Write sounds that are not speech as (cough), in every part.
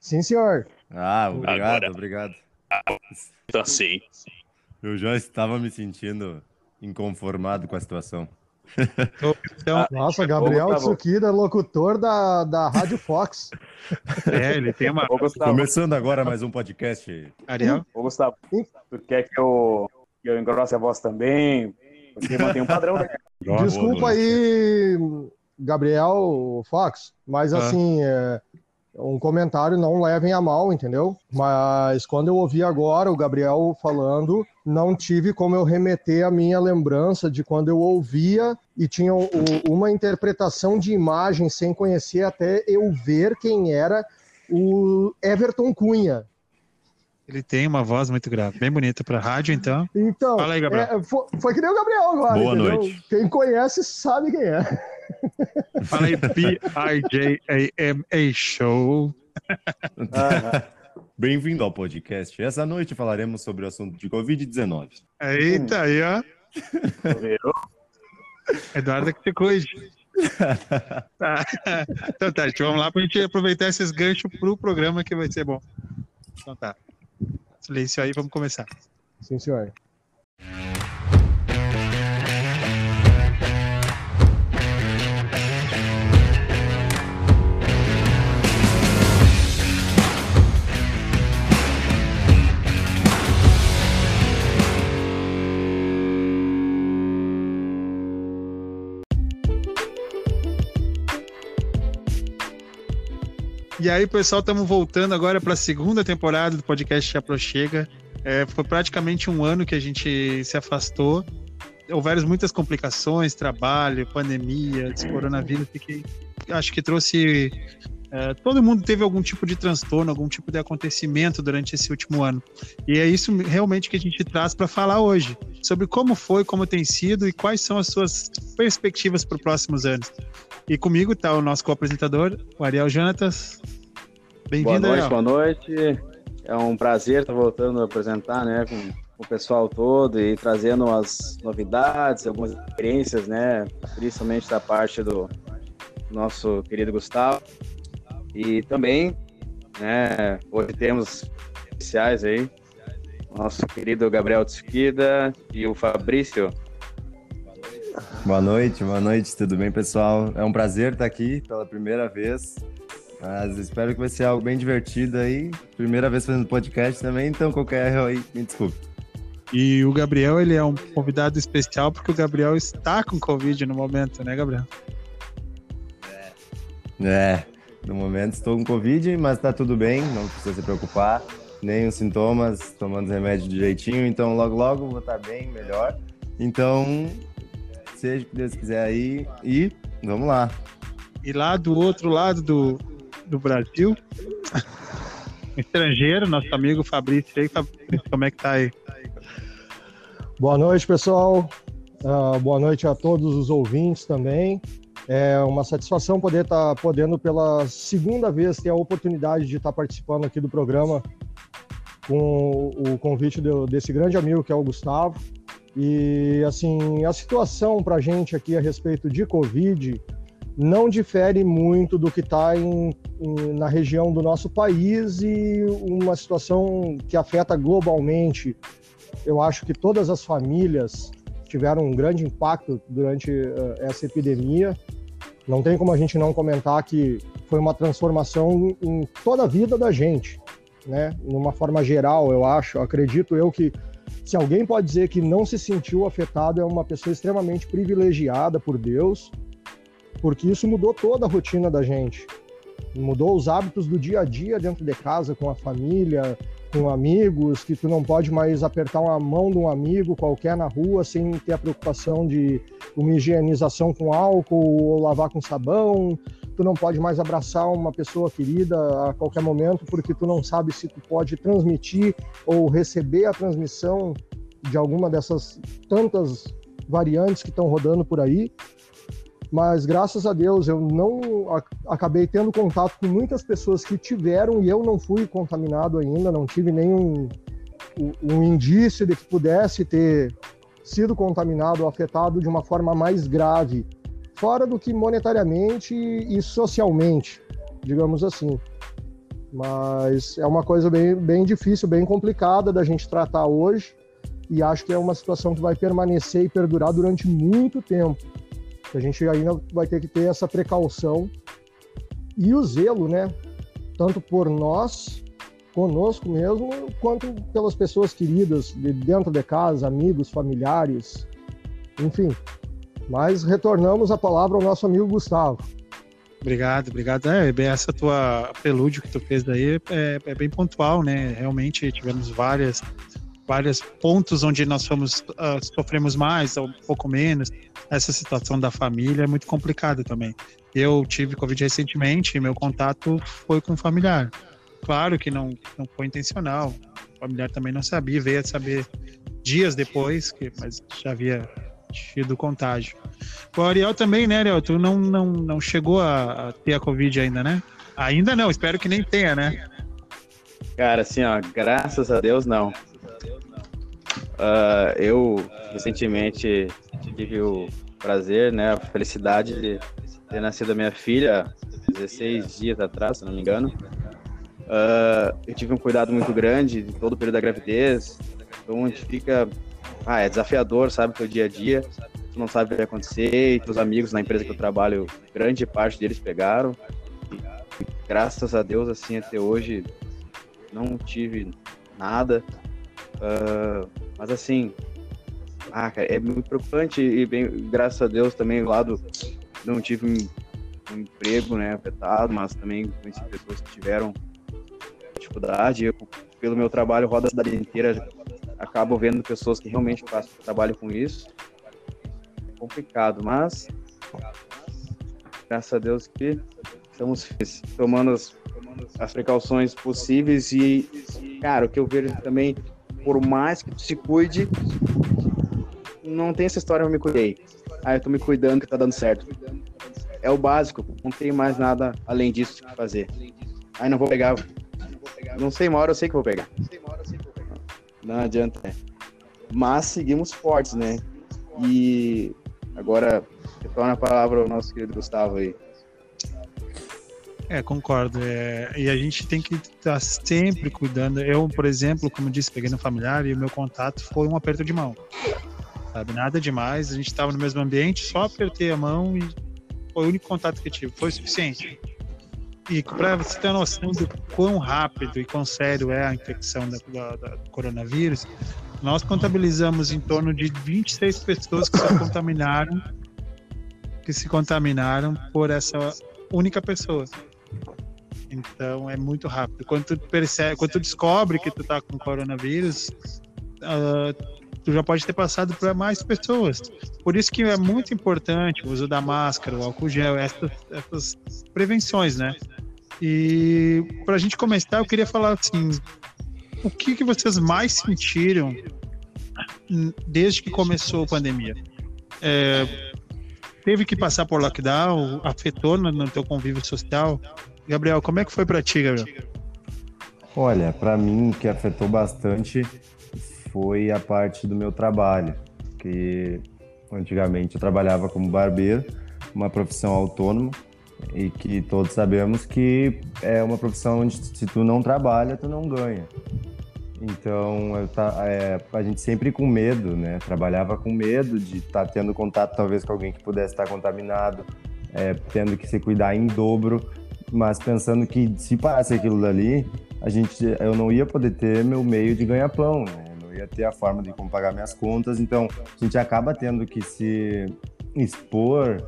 Sim, senhor. Ah, obrigado, Agora. obrigado. Então, sim. Eu já estava me sentindo inconformado com a situação. Então, Nossa, Gabriel Ô, Gustavo. Tsukida, locutor da, da Rádio Fox. (laughs) é, ele tem uma. Começando agora mais um podcast. Ariel? ô, Gustavo, tu quer que eu, que eu engrosse a voz também? Porque mantém um padrão, né? Desculpa aí, Gabriel Fox, mas Ah. assim, é, um comentário não levem a mal, entendeu? Mas quando eu ouvi agora o Gabriel falando, não tive como eu remeter a minha lembrança de quando eu ouvia e tinha uma interpretação de imagem sem conhecer até eu ver quem era o Everton Cunha. Ele tem uma voz muito grave, bem bonita pra rádio, então. Então, Fala aí, Gabriel. é, foi, foi que nem o Gabriel agora. Boa entendeu? noite. Quem conhece sabe quem é. Fala aí, B-I-J-A-M-A Show. (laughs) Bem-vindo ao podcast. Essa noite falaremos sobre o assunto de Covid-19. Eita, aí, ó. (laughs) Eduardo que se cuide. (laughs) Tá. Então tá, gente, vamos lá pra gente aproveitar esses ganchos pro programa que vai ser bom. Então tá. Silêncio aí, vamos começar. Sim, senhor. E aí, pessoal, estamos voltando agora para a segunda temporada do podcast Chapro Chega. É, foi praticamente um ano que a gente se afastou. Houveram muitas complicações, trabalho, pandemia, coronavírus, acho que trouxe. É, todo mundo teve algum tipo de transtorno, algum tipo de acontecimento durante esse último ano. E é isso realmente que a gente traz para falar hoje, sobre como foi, como tem sido e quais são as suas perspectivas para os próximos anos. E comigo está o nosso co-apresentador, o Ariel Jonatas. Boa Bem-vindo, noite, Ariel. boa noite. É um prazer estar voltando a apresentar, né, com o pessoal todo e trazendo as novidades, algumas experiências, né, principalmente da parte do nosso querido Gustavo. E também, né, hoje temos especiais aí, nosso querido Gabriel Tsukida e o Fabrício. Boa noite, boa noite, tudo bem, pessoal? É um prazer estar aqui pela primeira vez. Mas espero que vai ser algo bem divertido aí. Primeira vez fazendo podcast também, então qualquer erro aí, me desculpe. E o Gabriel, ele é um convidado especial porque o Gabriel está com Covid no momento, né, Gabriel? É, no momento estou com Covid, mas tá tudo bem, não precisa se preocupar. Nem os sintomas, tomando os remédios direitinho, então logo logo vou estar bem, melhor. Então, seja o que Deus quiser aí e vamos lá. E lá do outro lado do, do Brasil, (laughs) estrangeiro, nosso amigo Fabrício aí. Fabrício, como é que tá aí? Boa noite, pessoal. Ah, boa noite a todos os ouvintes também. É uma satisfação poder estar podendo pela segunda vez ter a oportunidade de estar participando aqui do programa com o convite do- desse grande amigo que é o Gustavo. E assim, a situação para a gente aqui a respeito de Covid não difere muito do que está na região do nosso país e uma situação que afeta globalmente eu acho que todas as famílias tiveram um grande impacto durante eh, essa epidemia. Não tem como a gente não comentar que foi uma transformação em toda a vida da gente, né? Numa forma geral, eu acho. Acredito eu que se alguém pode dizer que não se sentiu afetado, é uma pessoa extremamente privilegiada por Deus, porque isso mudou toda a rotina da gente. Mudou os hábitos do dia a dia dentro de casa, com a família, com amigos, que tu não pode mais apertar uma mão de um amigo qualquer na rua sem ter a preocupação de uma higienização com álcool ou lavar com sabão. Tu não pode mais abraçar uma pessoa querida a qualquer momento porque tu não sabe se tu pode transmitir ou receber a transmissão de alguma dessas tantas variantes que estão rodando por aí. Mas graças a Deus eu não acabei tendo contato com muitas pessoas que tiveram e eu não fui contaminado ainda, não tive nenhum um, um indício de que pudesse ter sido contaminado ou afetado de uma forma mais grave, fora do que monetariamente e socialmente, digamos assim. Mas é uma coisa bem, bem difícil, bem complicada da gente tratar hoje e acho que é uma situação que vai permanecer e perdurar durante muito tempo. A gente ainda vai ter que ter essa precaução e o zelo, né? Tanto por nós, conosco mesmo, quanto pelas pessoas queridas de dentro de casa, amigos, familiares, enfim. Mas retornamos a palavra ao nosso amigo Gustavo. Obrigado, obrigado. É, essa tua prelúdio que tu fez daí é, é, bem pontual, né? Realmente tivemos várias, vários pontos onde nós fomos uh, sofremos mais ou um pouco menos. Essa situação da família é muito complicada também. Eu tive Covid recentemente e meu contato foi com um familiar. Claro que não, não foi intencional. O familiar também não sabia, veio a saber dias depois, que, mas já havia tido contágio. O Ariel também, né, Ariel? Tu não, não, não chegou a, a, ter a Covid ainda, né? Ainda não, espero que nem tenha, né? Cara, assim, ó, graças a Deus, não. Uh, eu recentemente tive o prazer, né, a felicidade de ter nascido a minha filha 16 dias atrás, se não me engano. Uh, eu tive um cuidado muito grande de todo o período da gravidez, então a gente fica ah, é desafiador, sabe, teu dia a dia, tu não sabe o que vai acontecer, e teus amigos na empresa que eu trabalho, grande parte deles pegaram, e, graças a Deus, assim, até hoje, não tive nada, uh, mas assim, ah, cara, é muito preocupante, e bem, graças a Deus também, o lado, não tive um, um emprego, né, afetado, mas também conheci pessoas que tiveram dificuldade, eu, pelo meu trabalho, roda a cidade inteira, acabo vendo pessoas que realmente fazem trabalho com isso. É complicado, mas graças a Deus que estamos tomando as, as precauções possíveis e, cara, o que eu vejo também, por mais que tu se cuide, não tem essa história, eu me cuidei. Ah, eu tô me cuidando que tá dando certo. É o básico, não tem mais nada além disso que fazer. Aí não vou pegar. Não sei, uma hora eu sei que vou pegar. Não adianta. Né? Mas seguimos fortes, né? E agora retorna a palavra ao nosso querido Gustavo aí. É, concordo. É, e a gente tem que estar tá sempre cuidando. Eu, por exemplo, como disse, peguei no familiar e o meu contato foi um aperto de mão. Sabe, nada demais. A gente estava no mesmo ambiente, só apertei a mão e foi o único contato que eu tive. Foi o suficiente. E para você ter noção do quão rápido e quão sério é a infecção da, da, da, do coronavírus, nós contabilizamos em torno de 26 pessoas que se contaminaram, que se contaminaram por essa única pessoa. Então é muito rápido. Quando tu percebe, quando tu descobre que tu tá com coronavírus, uh, tu já pode ter passado para mais pessoas. Por isso que é muito importante o uso da máscara, o álcool gel, essas, essas prevenções, né? E para a gente começar, eu queria falar assim, o que, que vocês mais sentiram desde que começou a pandemia? É, teve que passar por lockdown? Afetou no, no teu convívio social? Gabriel, como é que foi para ti, Gabriel? Olha, para mim o que afetou bastante foi a parte do meu trabalho, que antigamente eu trabalhava como barbeiro, uma profissão autônoma, e que todos sabemos que é uma profissão onde se tu não trabalha, tu não ganha. Então, tá, é, a gente sempre com medo, né? Trabalhava com medo de estar tá tendo contato talvez com alguém que pudesse estar contaminado, é, tendo que se cuidar em dobro, mas pensando que se parasse aquilo dali, a gente, eu não ia poder ter meu meio de ganhar pão, né? não ia ter a forma de como pagar minhas contas, então a gente acaba tendo que se expor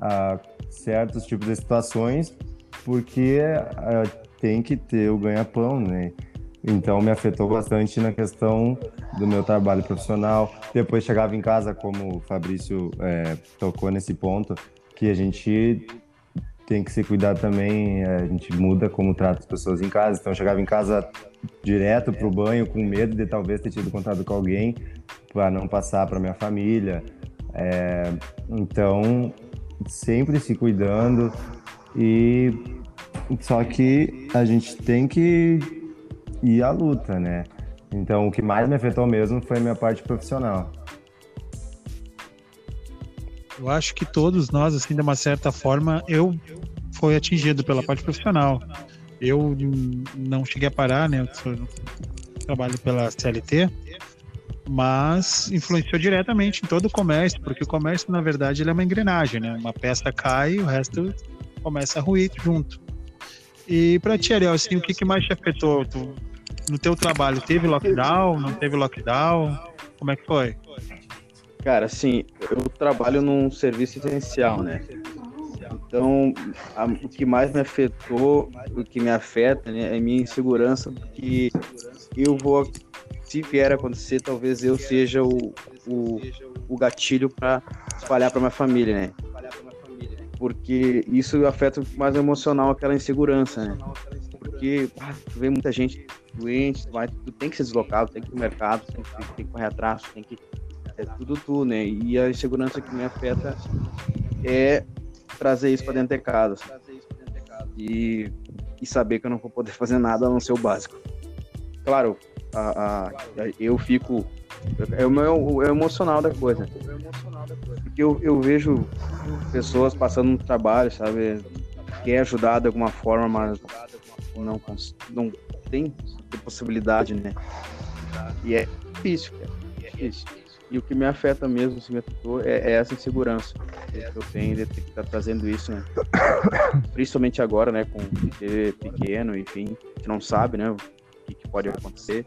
a certos tipos de situações, porque uh, tem que ter o ganha-pão, né? Então me afetou bastante na questão do meu trabalho profissional. Depois chegava em casa, como o Fabrício é, tocou nesse ponto, que a gente tem que se cuidar também, é, a gente muda como trata as pessoas em casa. Então chegava em casa direto para o banho, com medo de talvez ter tido contato com alguém, para não passar para minha família. É, então sempre se cuidando e só que a gente tem que ir à luta, né? Então o que mais me afetou mesmo foi a minha parte profissional. Eu acho que todos nós, assim, de uma certa forma, eu fui atingido pela parte profissional. Eu não cheguei a parar, né? Eu trabalho pela CLT, mas influenciou diretamente em todo o comércio, porque o comércio, na verdade, ele é uma engrenagem, né? Uma peça cai, o resto começa a ruir junto. E para ti, Ariel, assim, o que, que mais te afetou? Tu, no teu trabalho, teve lockdown? Não teve lockdown? Como é que foi? Cara, assim, eu trabalho num serviço essencial, né? Então, a, o que mais me afetou, o que me afeta, né, é minha insegurança, porque eu vou, se vier a acontecer, talvez eu seja o, o, o gatilho para espalhar para minha família, né? Porque isso afeta mais o emocional, aquela insegurança, né? Porque ah, tu vê muita gente doente, tu, vai, tu tem que ser deslocado, tem que ir pro mercado, tem que, tem que correr atrás, tem que. É tudo tu, né? E a insegurança que me afeta é trazer isso para dentro de casa. E, e saber que eu não vou poder (laughs) fazer nada a não ser o básico. Claro, a, a, eu fico. É o meu é emocional da coisa. Porque eu, eu vejo pessoas passando um trabalho, sabe? Quer ajudar de alguma forma, mas não, não tem possibilidade, né? E é difícil, é difícil. E o que me afeta mesmo, se me afetou, é, é essa insegurança que eu tenho de ter que estar tá trazendo isso, né? (coughs) Principalmente agora, né, com o pequeno, enfim, a gente não sabe, né, o que, que pode acontecer.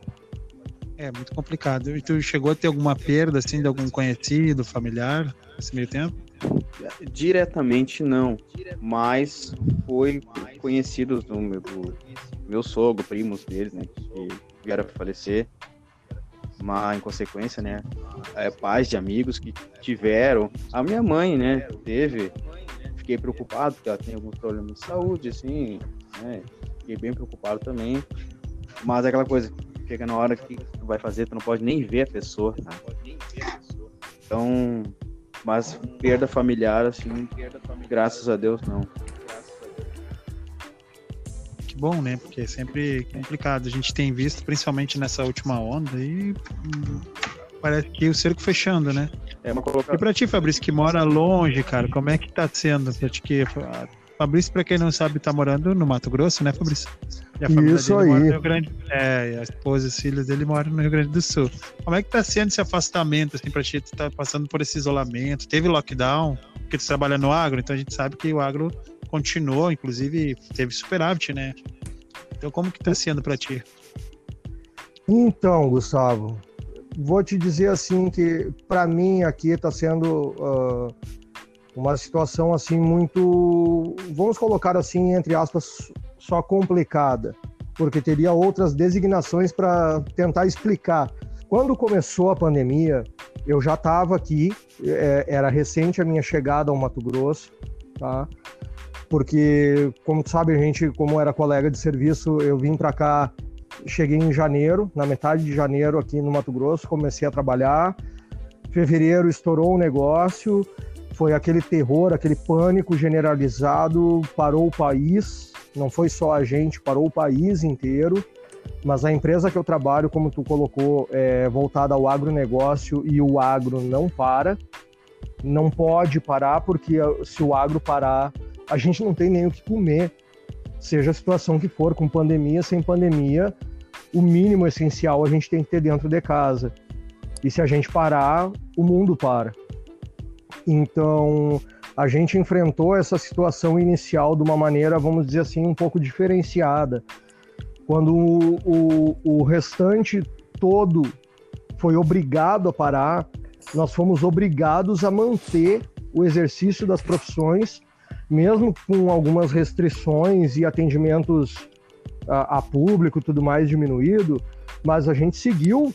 É muito complicado. E tu chegou a ter alguma perda, assim, de algum conhecido, familiar, nesse meio tempo? Diretamente não, mas foi conhecidos do meu, do meu sogro, primos deles, né, que vieram a falecer mas em consequência, né, é, pais de amigos que tiveram. A minha mãe, né, teve. Fiquei preocupado porque ela tem alguns problemas de saúde, assim, né, fiquei bem preocupado também. Mas é aquela coisa, chega na hora que tu vai fazer, tu não pode nem ver a pessoa. Tá? Então, mas perda familiar, assim, graças a Deus, não bom, né? Porque é sempre complicado. A gente tem visto, principalmente nessa última onda, e hum, parece que o cerco fechando, né? É uma colocação. E pra ti, Fabrício, que mora longe, cara, como é que tá sendo pra ti? Que... Fabrício, pra quem não sabe, tá morando no Mato Grosso, né, Fabrício? E a família Isso dele aí. mora no Rio Grande. É, e a esposa e os filhos dele moram no Rio Grande do Sul. Como é que tá sendo esse afastamento, assim, pra ti? Tu tá passando por esse isolamento? Teve lockdown? Porque tu trabalha no agro, então a gente sabe que o agro continuou, inclusive teve superávit, né? Então como que tá sendo para ti? Então, Gustavo, vou te dizer assim que para mim aqui está sendo uh, uma situação assim muito, vamos colocar assim entre aspas, só complicada, porque teria outras designações para tentar explicar. Quando começou a pandemia, eu já estava aqui, é, era recente a minha chegada ao Mato Grosso, tá? Porque, como tu sabe, a gente, como era colega de serviço, eu vim para cá, cheguei em janeiro, na metade de janeiro aqui no Mato Grosso, comecei a trabalhar. Fevereiro estourou o negócio, foi aquele terror, aquele pânico generalizado, parou o país, não foi só a gente, parou o país inteiro. Mas a empresa que eu trabalho, como tu colocou, é voltada ao agronegócio e o agro não para. Não pode parar, porque se o agro parar, a gente não tem nem o que comer, seja a situação que for, com pandemia, sem pandemia, o mínimo essencial a gente tem que ter dentro de casa. E se a gente parar, o mundo para. Então, a gente enfrentou essa situação inicial de uma maneira, vamos dizer assim, um pouco diferenciada. Quando o, o, o restante todo foi obrigado a parar, nós fomos obrigados a manter o exercício das profissões mesmo com algumas restrições e atendimentos a, a público tudo mais diminuído, mas a gente seguiu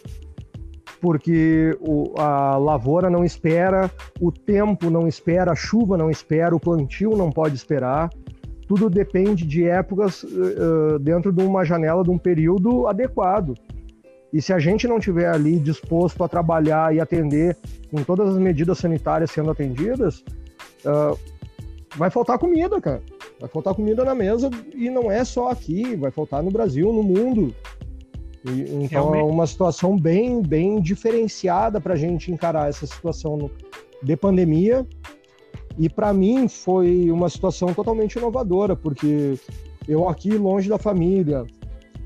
porque o, a lavoura não espera, o tempo não espera, a chuva não espera, o plantio não pode esperar. Tudo depende de épocas uh, dentro de uma janela, de um período adequado. E se a gente não tiver ali disposto a trabalhar e atender com todas as medidas sanitárias sendo atendidas, uh, vai faltar comida, cara. Vai faltar comida na mesa e não é só aqui, vai faltar no Brasil, no mundo. E, então Realmente. é uma situação bem, bem diferenciada para a gente encarar essa situação de pandemia. E para mim foi uma situação totalmente inovadora, porque Eu aqui longe da família,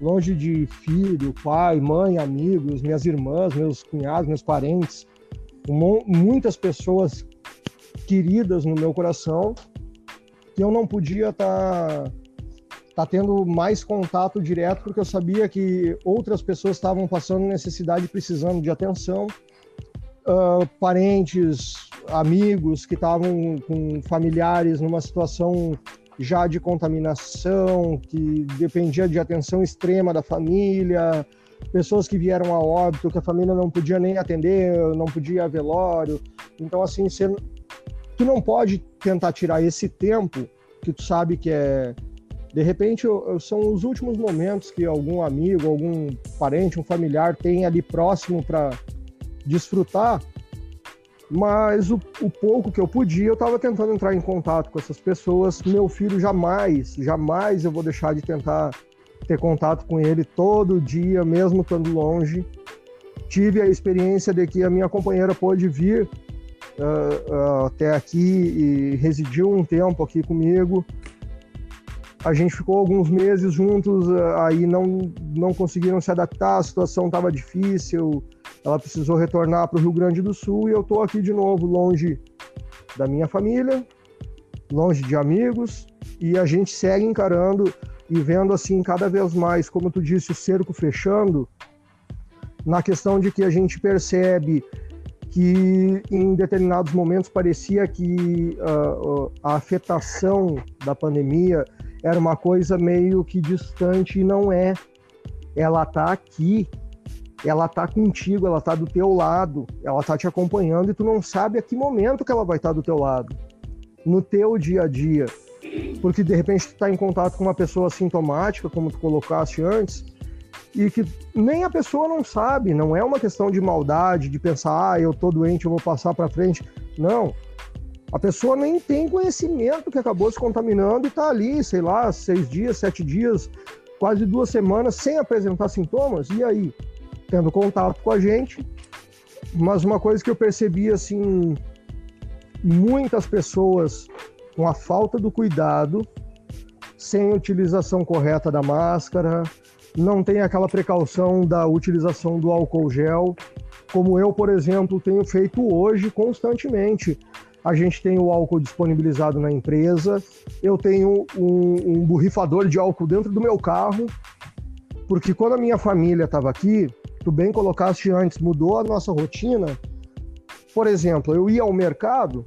longe de filho, pai, mãe, amigos, minhas irmãs, meus cunhados, meus parentes, muitas pessoas queridas no meu coração que eu não podia estar tá, tá tendo mais contato direto porque eu sabia que outras pessoas estavam passando necessidade, precisando de atenção, uh, parentes, amigos que estavam com familiares numa situação já de contaminação, que dependia de atenção extrema da família, pessoas que vieram a óbito, que a família não podia nem atender, não podia velório. Então, assim, você, tu não pode tentar tirar esse tempo que tu sabe que é. De repente, são os últimos momentos que algum amigo, algum parente, um familiar tem ali próximo para desfrutar mas o, o, pouco que eu podia, eu estava tentando entrar em contato com essas pessoas. Meu filho jamais, jamais eu vou deixar de tentar ter contato com ele todo dia, mesmo estando longe. Tive a experiência de que a minha companheira pôde vir uh, até aqui e residiu um tempo aqui comigo. A gente ficou alguns meses juntos, uh, aí não, não conseguiram se adaptar, a situação estava difícil ela precisou retornar para o Rio Grande do Sul e eu estou aqui de novo, longe da minha família, longe de amigos, e a gente segue encarando e vendo assim cada vez mais, como tu disse, o cerco fechando, na questão de que a gente percebe que em determinados momentos parecia que uh, a afetação da pandemia era uma coisa meio que distante e não é. Ela está aqui, ela tá contigo, ela tá do teu lado, ela tá te acompanhando e tu não sabe a que momento que ela vai estar tá do teu lado, no teu dia a dia. Porque de repente tu tá em contato com uma pessoa sintomática, como tu colocaste antes, e que nem a pessoa não sabe, não é uma questão de maldade, de pensar, ah, eu tô doente, eu vou passar para frente. Não. A pessoa nem tem conhecimento que acabou se contaminando e tá ali, sei lá, seis dias, sete dias, quase duas semanas sem apresentar sintomas. E aí? tendo contato com a gente. Mas uma coisa que eu percebi assim, muitas pessoas com a falta do cuidado, sem utilização correta da máscara, não tem aquela precaução da utilização do álcool gel, como eu, por exemplo, tenho feito hoje constantemente. A gente tem o álcool disponibilizado na empresa, eu tenho um, um borrifador de álcool dentro do meu carro, porque quando a minha família estava aqui, tu bem colocaste antes, mudou a nossa rotina. Por exemplo, eu ia ao mercado,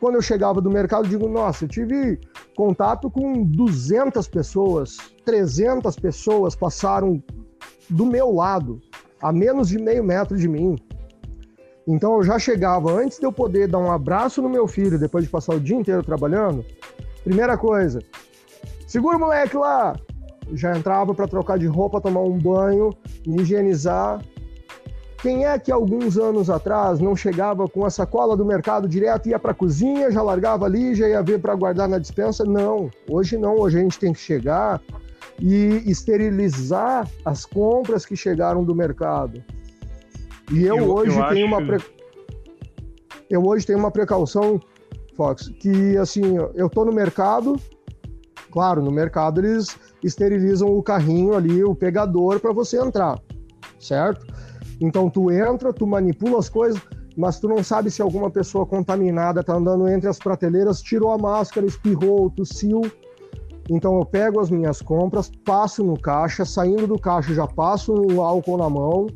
quando eu chegava do mercado, digo, nossa, eu tive contato com 200 pessoas, 300 pessoas passaram do meu lado, a menos de meio metro de mim. Então eu já chegava, antes de eu poder dar um abraço no meu filho, depois de passar o dia inteiro trabalhando, primeira coisa, segura o moleque lá, já entrava para trocar de roupa, tomar um banho, higienizar. Quem é que alguns anos atrás não chegava com a sacola do mercado direto, ia para a cozinha, já largava ali, já ia ver para guardar na dispensa? Não, hoje não. Hoje a gente tem que chegar e esterilizar as compras que chegaram do mercado. E eu, eu hoje eu tenho acho... uma pre... eu hoje tenho uma precaução, Fox, que assim eu tô no mercado, claro, no mercado eles esterilizam o carrinho ali, o pegador, para você entrar, certo? Então tu entra, tu manipula as coisas, mas tu não sabe se alguma pessoa contaminada está andando entre as prateleiras, tirou a máscara, espirrou, tossiu. Então eu pego as minhas compras, passo no caixa, saindo do caixa já passo o álcool na mão,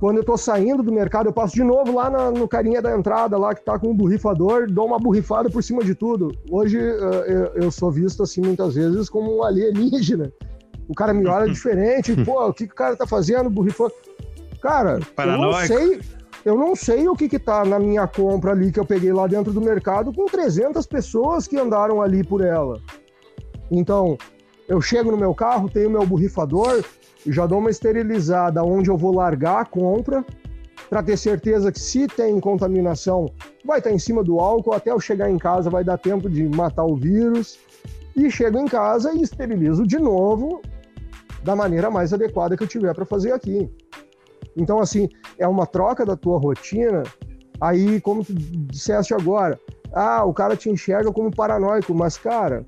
quando eu tô saindo do mercado, eu passo de novo lá na, no carinha da entrada, lá que tá com um borrifador, dou uma borrifada por cima de tudo. Hoje uh, eu, sou visto assim muitas vezes como um alienígena. O cara me olha (laughs) diferente, pô, o que, que o cara tá fazendo, borrifando? Cara, eu não sei, eu não sei o que que tá na minha compra ali que eu peguei lá dentro do mercado com 300 pessoas que andaram ali por ela. Então, eu chego no meu carro, tenho meu borrifador, já dou uma esterilizada onde eu vou largar a compra para ter certeza que se tem contaminação vai estar tá em cima do álcool até eu chegar em casa vai dar tempo de matar o vírus e chego em casa e esterilizo de novo da maneira mais adequada que eu tiver para fazer aqui. Então assim, é uma troca da tua rotina. Aí, como tu disseste agora, ah, o cara te enxerga como paranoico, mas cara,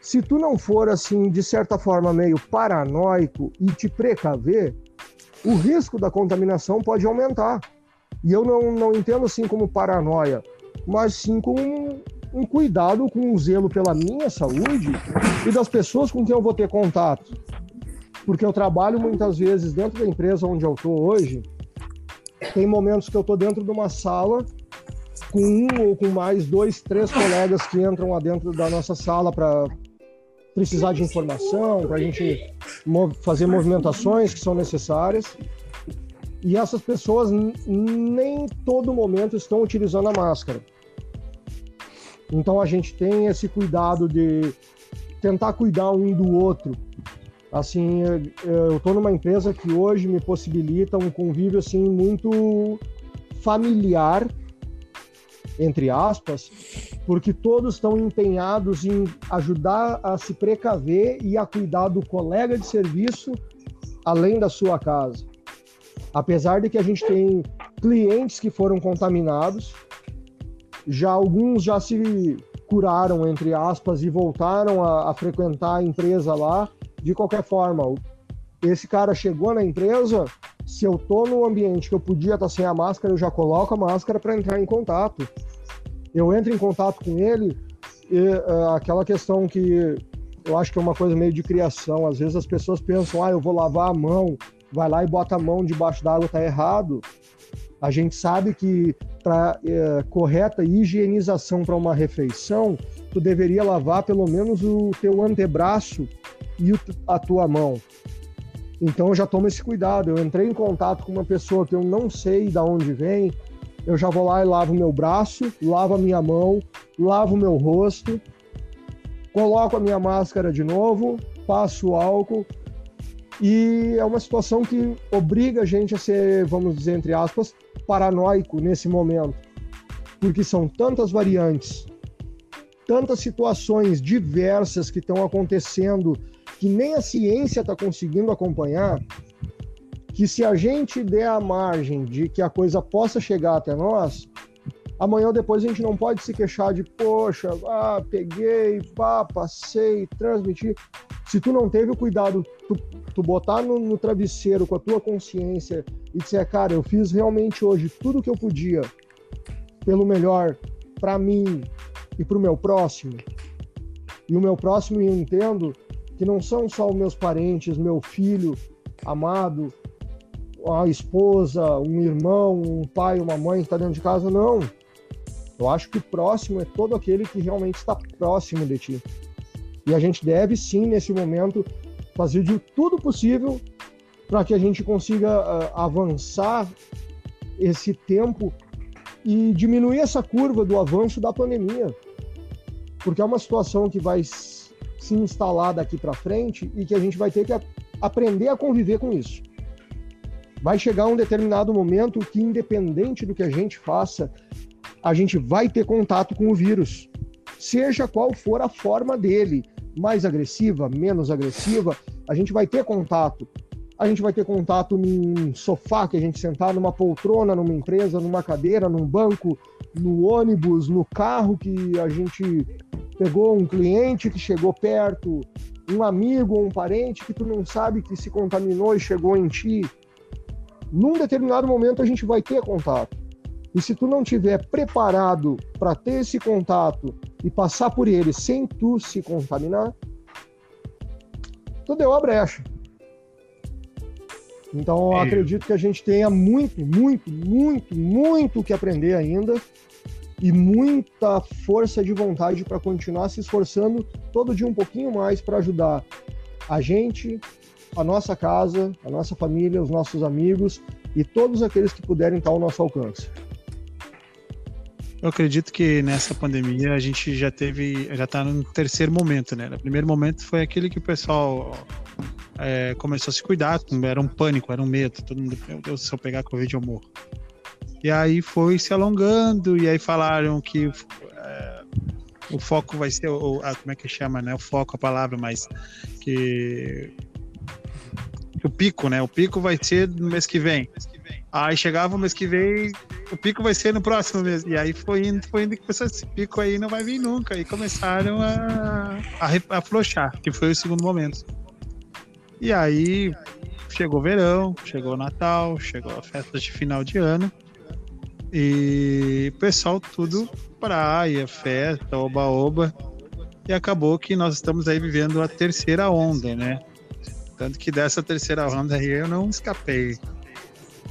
se tu não for assim, de certa forma, meio paranoico e te precaver, o risco da contaminação pode aumentar. E eu não, não entendo assim como paranoia, mas sim como um, um cuidado, com um zelo pela minha saúde e das pessoas com quem eu vou ter contato. Porque eu trabalho muitas vezes dentro da empresa onde eu estou hoje, tem momentos que eu estou dentro de uma sala com um ou com mais dois, três colegas que entram lá dentro da nossa sala para precisar de informação, para a gente fazer movimentações que são necessárias. E essas pessoas nem todo momento estão utilizando a máscara. Então a gente tem esse cuidado de tentar cuidar um do outro. Assim, eu estou numa empresa que hoje me possibilita um convívio assim muito familiar entre aspas, porque todos estão empenhados em ajudar a se precaver e a cuidar do colega de serviço além da sua casa. Apesar de que a gente tem clientes que foram contaminados, já alguns já se curaram entre aspas e voltaram a, a frequentar a empresa lá. De qualquer forma, esse cara chegou na empresa, se eu tô no ambiente que eu podia estar sem a máscara, eu já coloco a máscara para entrar em contato eu entro em contato com ele e uh, aquela questão que eu acho que é uma coisa meio de criação. Às vezes as pessoas pensam, ah, eu vou lavar a mão, vai lá e bota a mão debaixo d'água, tá errado. A gente sabe que para é, correta higienização para uma refeição, tu deveria lavar pelo menos o teu antebraço e a tua mão. Então já tomo esse cuidado. Eu entrei em contato com uma pessoa que eu não sei de onde vem, eu já vou lá e lavo meu braço, lavo a minha mão, lavo meu rosto, coloco a minha máscara de novo, passo álcool e é uma situação que obriga a gente a ser, vamos dizer entre aspas, paranoico nesse momento, porque são tantas variantes, tantas situações diversas que estão acontecendo que nem a ciência está conseguindo acompanhar que se a gente der a margem de que a coisa possa chegar até nós, amanhã ou depois a gente não pode se queixar de, poxa, ah, peguei, pá, passei, transmiti. Se tu não teve o cuidado, tu, tu botar no, no travesseiro com a tua consciência e dizer, cara, eu fiz realmente hoje tudo que eu podia pelo melhor para mim e para o meu próximo. E o meu próximo, eu entendo que não são só os meus parentes, meu filho amado, a esposa, um irmão, um pai, uma mãe que está dentro de casa, não. Eu acho que o próximo é todo aquele que realmente está próximo de ti. E a gente deve sim, nesse momento, fazer de tudo possível para que a gente consiga uh, avançar esse tempo e diminuir essa curva do avanço da pandemia. Porque é uma situação que vai se instalar daqui para frente e que a gente vai ter que aprender a conviver com isso vai chegar um determinado momento que, independente do que a gente faça, a gente vai ter contato com o vírus, seja qual for a forma dele, mais agressiva, menos agressiva, a gente vai ter contato. A gente vai ter contato num sofá que a gente sentar, numa poltrona, numa empresa, numa cadeira, num banco, no ônibus, no carro que a gente pegou um cliente que chegou perto, um amigo ou um parente que tu não sabe que se contaminou e chegou em ti num determinado momento a gente vai ter contato. E se tu não tiver preparado para ter esse contato e passar por ele sem tu se contaminar, tu deu a brecha. Então, eu é. acredito que a gente tenha muito, muito, muito, muito que aprender ainda e muita força de vontade para continuar se esforçando todo dia um pouquinho mais para ajudar a gente, a nossa casa, a nossa família, os nossos amigos e todos aqueles que puderem estar ao nosso alcance. Eu acredito que nessa pandemia a gente já teve, já está no terceiro momento, né? O primeiro momento foi aquele que o pessoal é, começou a se cuidar, era um pânico, era um medo, todo mundo, meu Deus, se eu pegar Covid eu morro. E aí foi se alongando, e aí falaram que é, o foco vai ser, o, a, como é que chama, né? O foco, a palavra, mas que o pico, né? O pico vai ser no mês que vem. Aí chegava o mês que vem, o pico vai ser no próximo mês. E aí foi indo, foi indo que pensou, esse pico aí não vai vir nunca. E começaram a, a afrouxar, que foi o segundo momento. E aí chegou verão, chegou Natal, chegou a festa de final de ano. E pessoal tudo praia, festa, oba-oba. E acabou que nós estamos aí vivendo a terceira onda, né? Tanto que dessa terceira onda aí eu não escapei.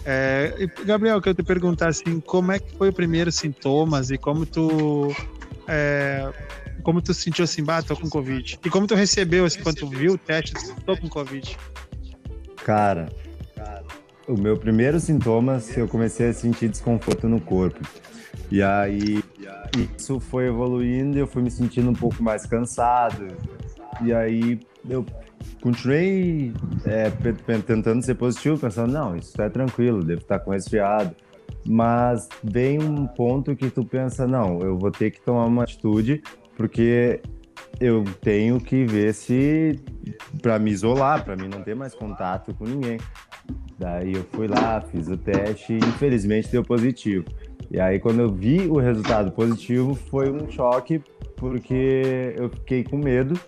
É, Gabriel, quero te perguntar assim, como é que foi o primeiro sintomas e como tu é, como tu sentiu assim, bah, tô com Covid? E como tu recebeu, assim, quando tu viu o teste, tô com Covid? Cara, o meu primeiro sintomas, eu comecei a sentir desconforto no corpo. E aí, isso foi evoluindo eu fui me sentindo um pouco mais cansado. E aí, eu continuei é, tentando ser positivo, pensando, não, isso é tranquilo, devo estar com resfriado. Mas vem um ponto que tu pensa, não, eu vou ter que tomar uma atitude, porque eu tenho que ver se para me isolar, para mim não ter mais contato com ninguém. Daí eu fui lá, fiz o teste e infelizmente deu positivo. E aí quando eu vi o resultado positivo foi um choque porque eu fiquei com medo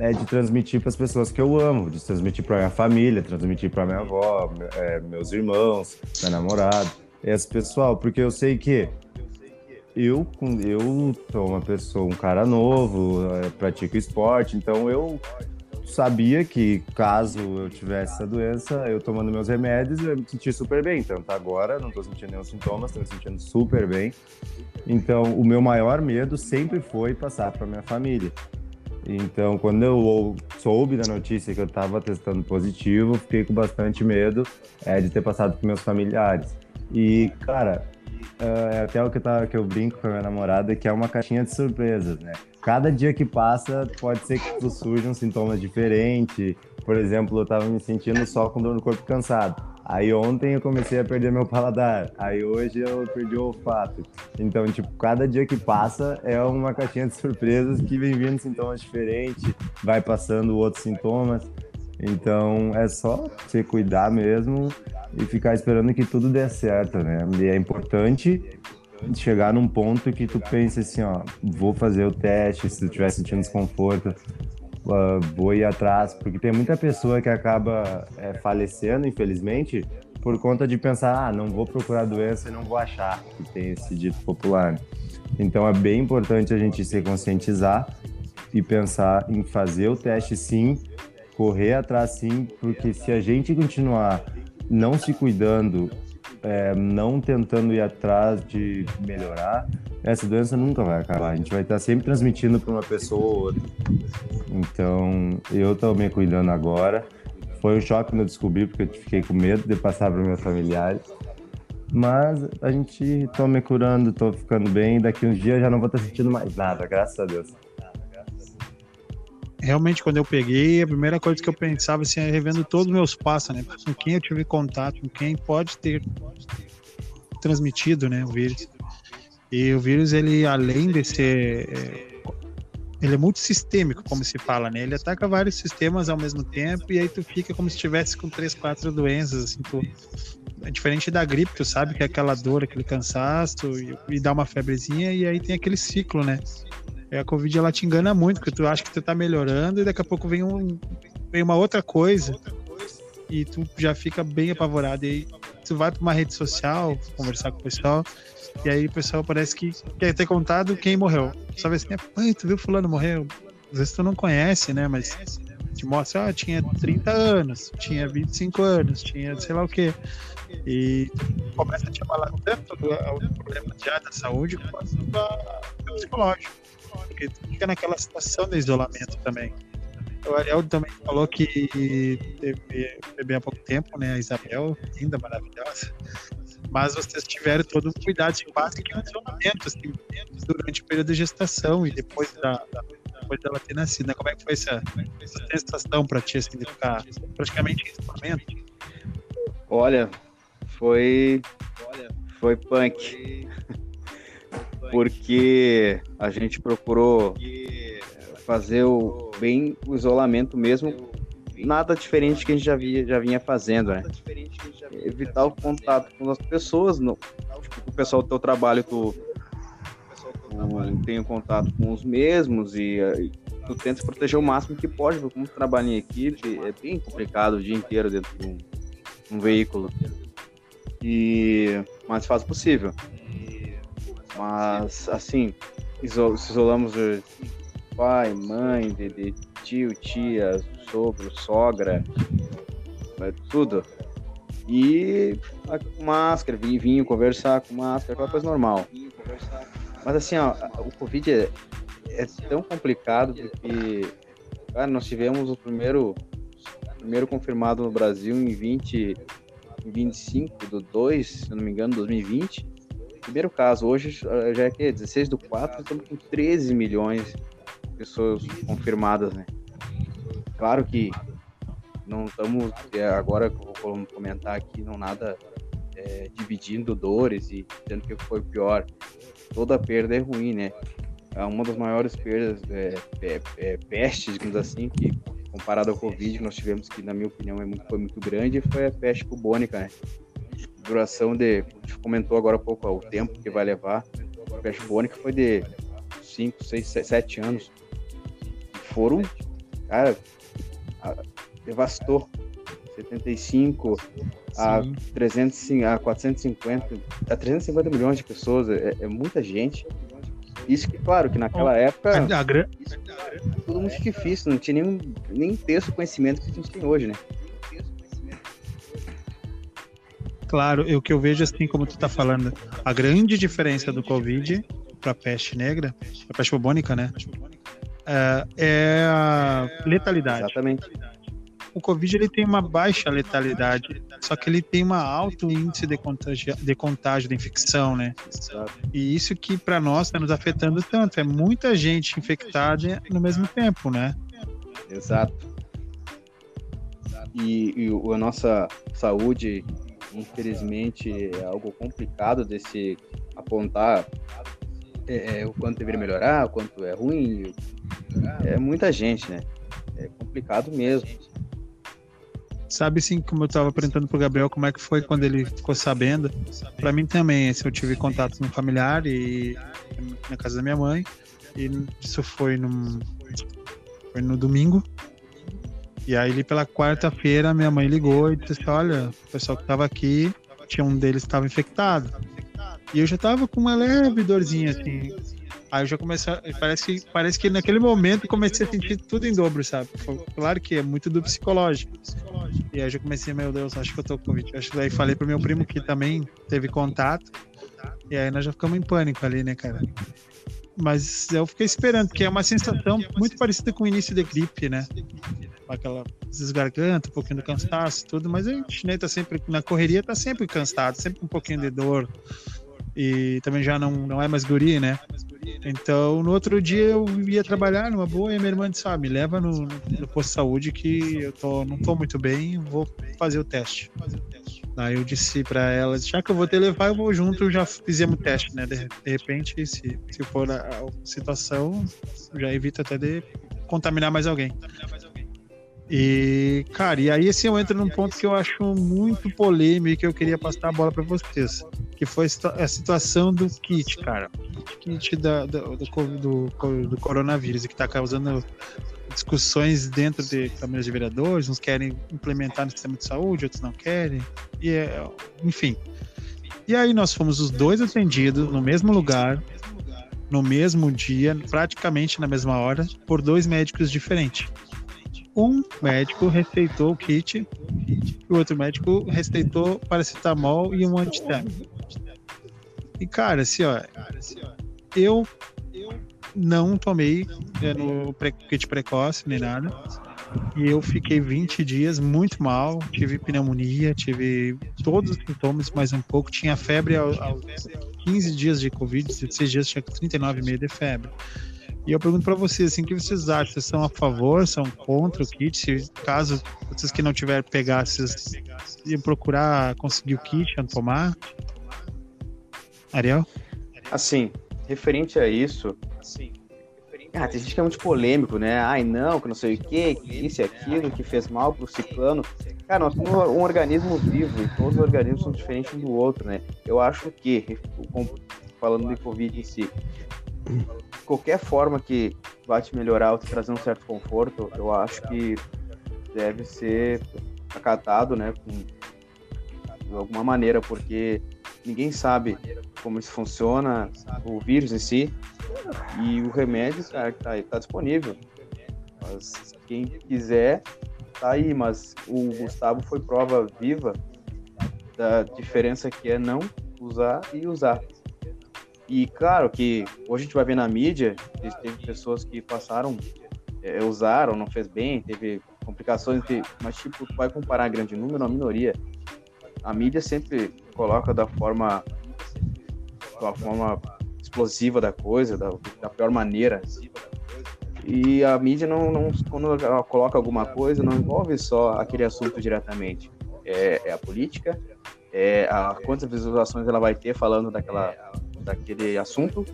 né, de transmitir para as pessoas que eu amo, de transmitir para minha família, transmitir para minha avó, é, meus irmãos, minha namorada, esse pessoal, porque eu sei que eu, eu sou uma pessoa, um cara novo, é, pratico esporte, então eu sabia que caso eu tivesse essa doença, eu tomando meus remédios, eu me sentir super bem. Então, agora, não tô sentindo nenhum sintomas, tô me sentindo super bem. Então, o meu maior medo sempre foi passar para minha família. Então, quando eu soube da notícia que eu estava testando positivo, fiquei com bastante medo é, de ter passado para meus familiares. E, cara, é, é até o que tava, que eu brinco com a minha namorada, que é uma caixinha de surpresas, né? Cada dia que passa, pode ser que surjam sintomas diferentes. Por exemplo, eu tava me sentindo só com dor no corpo cansado. Aí ontem eu comecei a perder meu paladar. Aí hoje eu perdi o olfato. Então, tipo, cada dia que passa é uma caixinha de surpresas que vem vindo sintomas diferentes, vai passando outros sintomas. Então é só você cuidar mesmo e ficar esperando que tudo dê certo, né? E é importante chegar num ponto que tu pense assim, ó, vou fazer o teste, se tu estiver sentindo desconforto, uh, vou ir atrás, porque tem muita pessoa que acaba é, falecendo, infelizmente, por conta de pensar, ah, não vou procurar doença e não vou achar, que tem esse dito popular. Então é bem importante a gente se conscientizar e pensar em fazer o teste sim, correr atrás sim, porque se a gente continuar não se cuidando, é, não tentando ir atrás de melhorar, essa doença nunca vai acabar. A gente vai estar sempre transmitindo para uma pessoa ou outra. Então, eu estou me cuidando agora. Foi um choque quando eu descobri, porque eu fiquei com medo de passar para meus familiares. Mas a gente está me curando, estou ficando bem. Daqui uns dias já não vou estar sentindo mais nada, graças a Deus. Realmente, quando eu peguei, a primeira coisa que eu pensava assim, é revendo todos os meus passos, né? Com quem eu tive contato, com quem pode ter transmitido, né, o vírus. E o vírus, ele, além de ser. É, ele é multissistêmico, como se fala, né? Ele ataca vários sistemas ao mesmo tempo e aí tu fica como se estivesse com três, quatro doenças, assim, tu... É diferente da gripe, tu sabe que é aquela dor, aquele cansaço e, e dá uma febrezinha e aí tem aquele ciclo, né? E a Covid, ela te engana muito, porque tu acha que tu tá melhorando e daqui a pouco vem, um, vem uma outra coisa e tu já fica bem apavorado. E aí tu vai pra uma rede social, conversar com o pessoal, e aí o pessoal parece que quer ter contado quem morreu. Só vê assim, pai, tu viu fulano morreu? Às vezes tu não conhece, né? Mas te mostra, ah, tinha 30 anos, tinha 25 anos, tinha sei lá o quê. E começa a te falar tanto do problema já da saúde quanto do psicológico. Porque fica naquela situação de isolamento também. O Ariel também falou que teve bebê há pouco tempo, né? A Isabel, linda, maravilhosa mas vocês tiveram todo um cuidado assim, quase que um isolamento assim, durante o período de gestação e depois da, da depois dela ter nascido, né? Como é que foi essa, essa sensação para ti assim, de ficar praticamente em isolamento? Olha, foi foi punk. Porque a gente procurou fazer o bem o isolamento mesmo nada diferente que a gente já, via, já vinha fazendo, né? Evitar o contato com as pessoas, no, tipo, o pessoal do teu trabalho, tu, tu tem o contato com os mesmos e, tu tenta se proteger o máximo que pode, porque como tu trabalha em equipe, é bem complicado o dia inteiro dentro de um, um veículo. E mais fácil possível. Mas, assim, se isolamos de pai, mãe, de, de tio, tia, sogro, sogra, né, tudo. E com máscara, vinho, conversar com máscara, aquela coisa normal. Mas assim, ó, o Covid é, é tão complicado porque, cara, nós tivemos o primeiro, primeiro confirmado no Brasil em 20, em 25 do 2, se não me engano, 2020. Primeiro caso, hoje já é que 16 do 4, estamos com 13 milhões de pessoas confirmadas, né? Claro que não estamos, é, agora que eu vou comentar aqui, não nada é, dividindo dores e dizendo que foi pior. Toda perda é ruim, né? É uma das maiores perdas, é, é, é, peste, digamos assim, que comparado ao Covid que nós tivemos, que na minha opinião é muito, foi muito grande, foi a peste bubônica, né? Duração de, a gente comentou agora há pouco, ó, o tempo que vai levar. A peste bubônica foi de 5, 6, 7 anos. Foram, cara, devastou 75 a, 300, a 450, a 350 milhões de pessoas, é, é muita gente. Isso que, claro, que naquela época a, a, tudo muito difícil, não tinha nem, nem terço conhecimento que a gente tem hoje, né? Claro, o que eu vejo assim, como tu tá falando, a grande diferença do Covid para peste negra, a peste bubônica, né? É, é a letalidade. Exatamente o Covid ele tem uma baixa letalidade, só que ele tem um alto índice de contágio, de contágio, de infecção, né? E isso que para nós está nos afetando tanto, é muita gente infectada no mesmo tempo, né? Exato. E, e a nossa saúde, infelizmente, é algo complicado de se apontar é, é, o quanto deveria melhorar, o quanto é ruim. É muita gente, né? É complicado mesmo. Sabe sim, como eu estava perguntando pro Gabriel como é que foi quando ele ficou sabendo. Para mim também, assim, eu tive contato com um familiar e na casa da minha mãe. E isso foi no foi no domingo. E aí pela quarta-feira minha mãe ligou e disse: "Olha, o pessoal que estava aqui, tinha um deles estava infectado". E eu já tava com uma leve dorzinha assim. Aí eu já comecei, parece que, parece que naquele momento comecei a sentir tudo em dobro, sabe? Claro que é muito do psicológico. E aí eu já comecei, meu Deus, acho que eu tô com Covid. Acho que daí falei pro meu primo que também teve contato. E aí nós já ficamos em pânico ali, né, cara? Mas eu fiquei esperando, porque é uma sensação muito parecida com o início da gripe, né? Aquela desgarganta, um pouquinho do cansaço, tudo, mas a gente né, tá sempre na correria, tá sempre cansado, sempre um pouquinho de dor. E também já não, não é mais guri, né? Então, no outro dia eu ia trabalhar numa boa e minha irmã disse: ah, me leva no, no posto de saúde que eu tô, não tô muito bem, vou fazer o teste. Aí eu disse para ela: já que eu vou te levar, eu vou junto, já fizemos o teste, né? De, de repente, se, se for a, a situação, já evita até de contaminar mais alguém. E, cara, e aí assim eu entro num ponto que eu acho muito polêmico e que eu queria passar a bola para vocês, que foi a situação do kit, cara. Kit da, do, do, do, coronavírus, que está causando discussões dentro de câmeras de vereadores, uns querem implementar no sistema de saúde, outros não querem, e é, enfim. E aí nós fomos os dois atendidos no mesmo lugar, no mesmo dia, praticamente na mesma hora, por dois médicos diferentes um médico receitou o kit e o outro médico receitou paracetamol e um antitérmico. E cara, assim, ó, eu não tomei no kit precoce nem nada. E eu fiquei 20 dias muito mal, tive pneumonia, tive todos os sintomas, mais um pouco, tinha febre aos 15 dias de Covid, 16 dias tinha 39,5 de febre. E eu pergunto para vocês, assim, o que vocês acham? Vocês são a favor, são contra o kit? Se caso vocês que não tiverem pegar, vocês iam procurar conseguir o kit, tomar? Ariel? Assim, referente a isso, ah, tem gente que é muito polêmico, né? Ai, não, que não sei o quê, que isso e aquilo, que fez mal pro ciclano. Cara, nós somos um organismo vivo e todos os organismos são diferentes um do outro, né? Eu acho que, falando de Covid em si, qualquer forma que vai te melhorar ou te trazer um certo conforto, eu acho que deve ser acatado, né, com, de alguma maneira, porque ninguém sabe como isso funciona, o vírus em si, e o remédio, cara, tá, tá disponível. Mas quem quiser, tá aí, mas o Gustavo foi prova viva da diferença que é não usar e usar. E claro que hoje a gente vai ver na mídia, teve pessoas que passaram, é, usaram, não fez bem, teve complicações, mas tipo, vai comparar grande número, a minoria. A mídia sempre coloca da forma da forma explosiva da coisa, da, da pior maneira. E a mídia não, não, quando ela coloca alguma coisa, não envolve só aquele assunto diretamente. É, é a política, é a quantas visualizações ela vai ter falando daquela daquele assunto,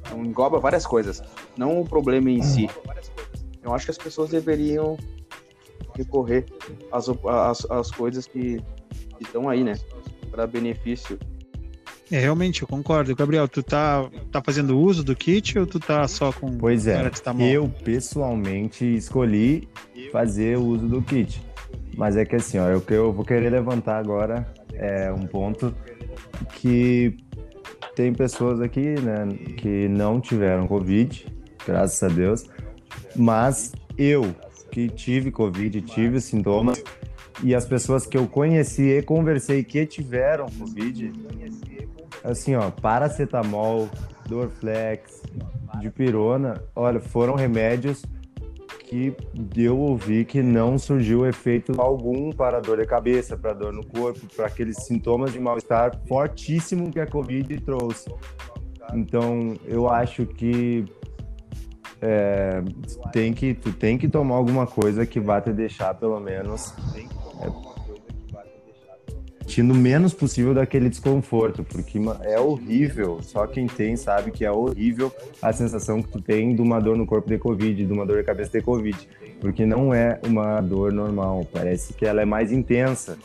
então, engloba várias coisas, não o problema em si. Eu acho que as pessoas deveriam recorrer às, às, às coisas que estão aí, né? Para benefício. É, realmente, eu concordo. Gabriel, tu tá, tá fazendo uso do kit ou tu tá só com Pois é, eu pessoalmente escolhi fazer o uso do kit. Mas é que assim, ó, eu, eu vou querer levantar agora é, um ponto que tem pessoas aqui, né, que não tiveram Covid, graças a Deus, mas eu, que tive Covid, tive sintomas, e as pessoas que eu conheci e conversei que tiveram Covid, assim, ó, paracetamol, Dorflex, dipirona, olha, foram remédios que eu ouvi que não surgiu efeito algum para dor de cabeça, para dor no corpo, para aqueles sintomas de mal-estar fortíssimo que a Covid trouxe. Então, eu acho que é, tem que tu tem que tomar alguma coisa que vá te deixar pelo menos é, sentindo o menos possível daquele desconforto, porque é horrível. Só quem tem sabe que é horrível a sensação que tu tem de uma dor no corpo de Covid, de uma dor de cabeça de Covid, porque não é uma dor normal, parece que ela é mais intensa.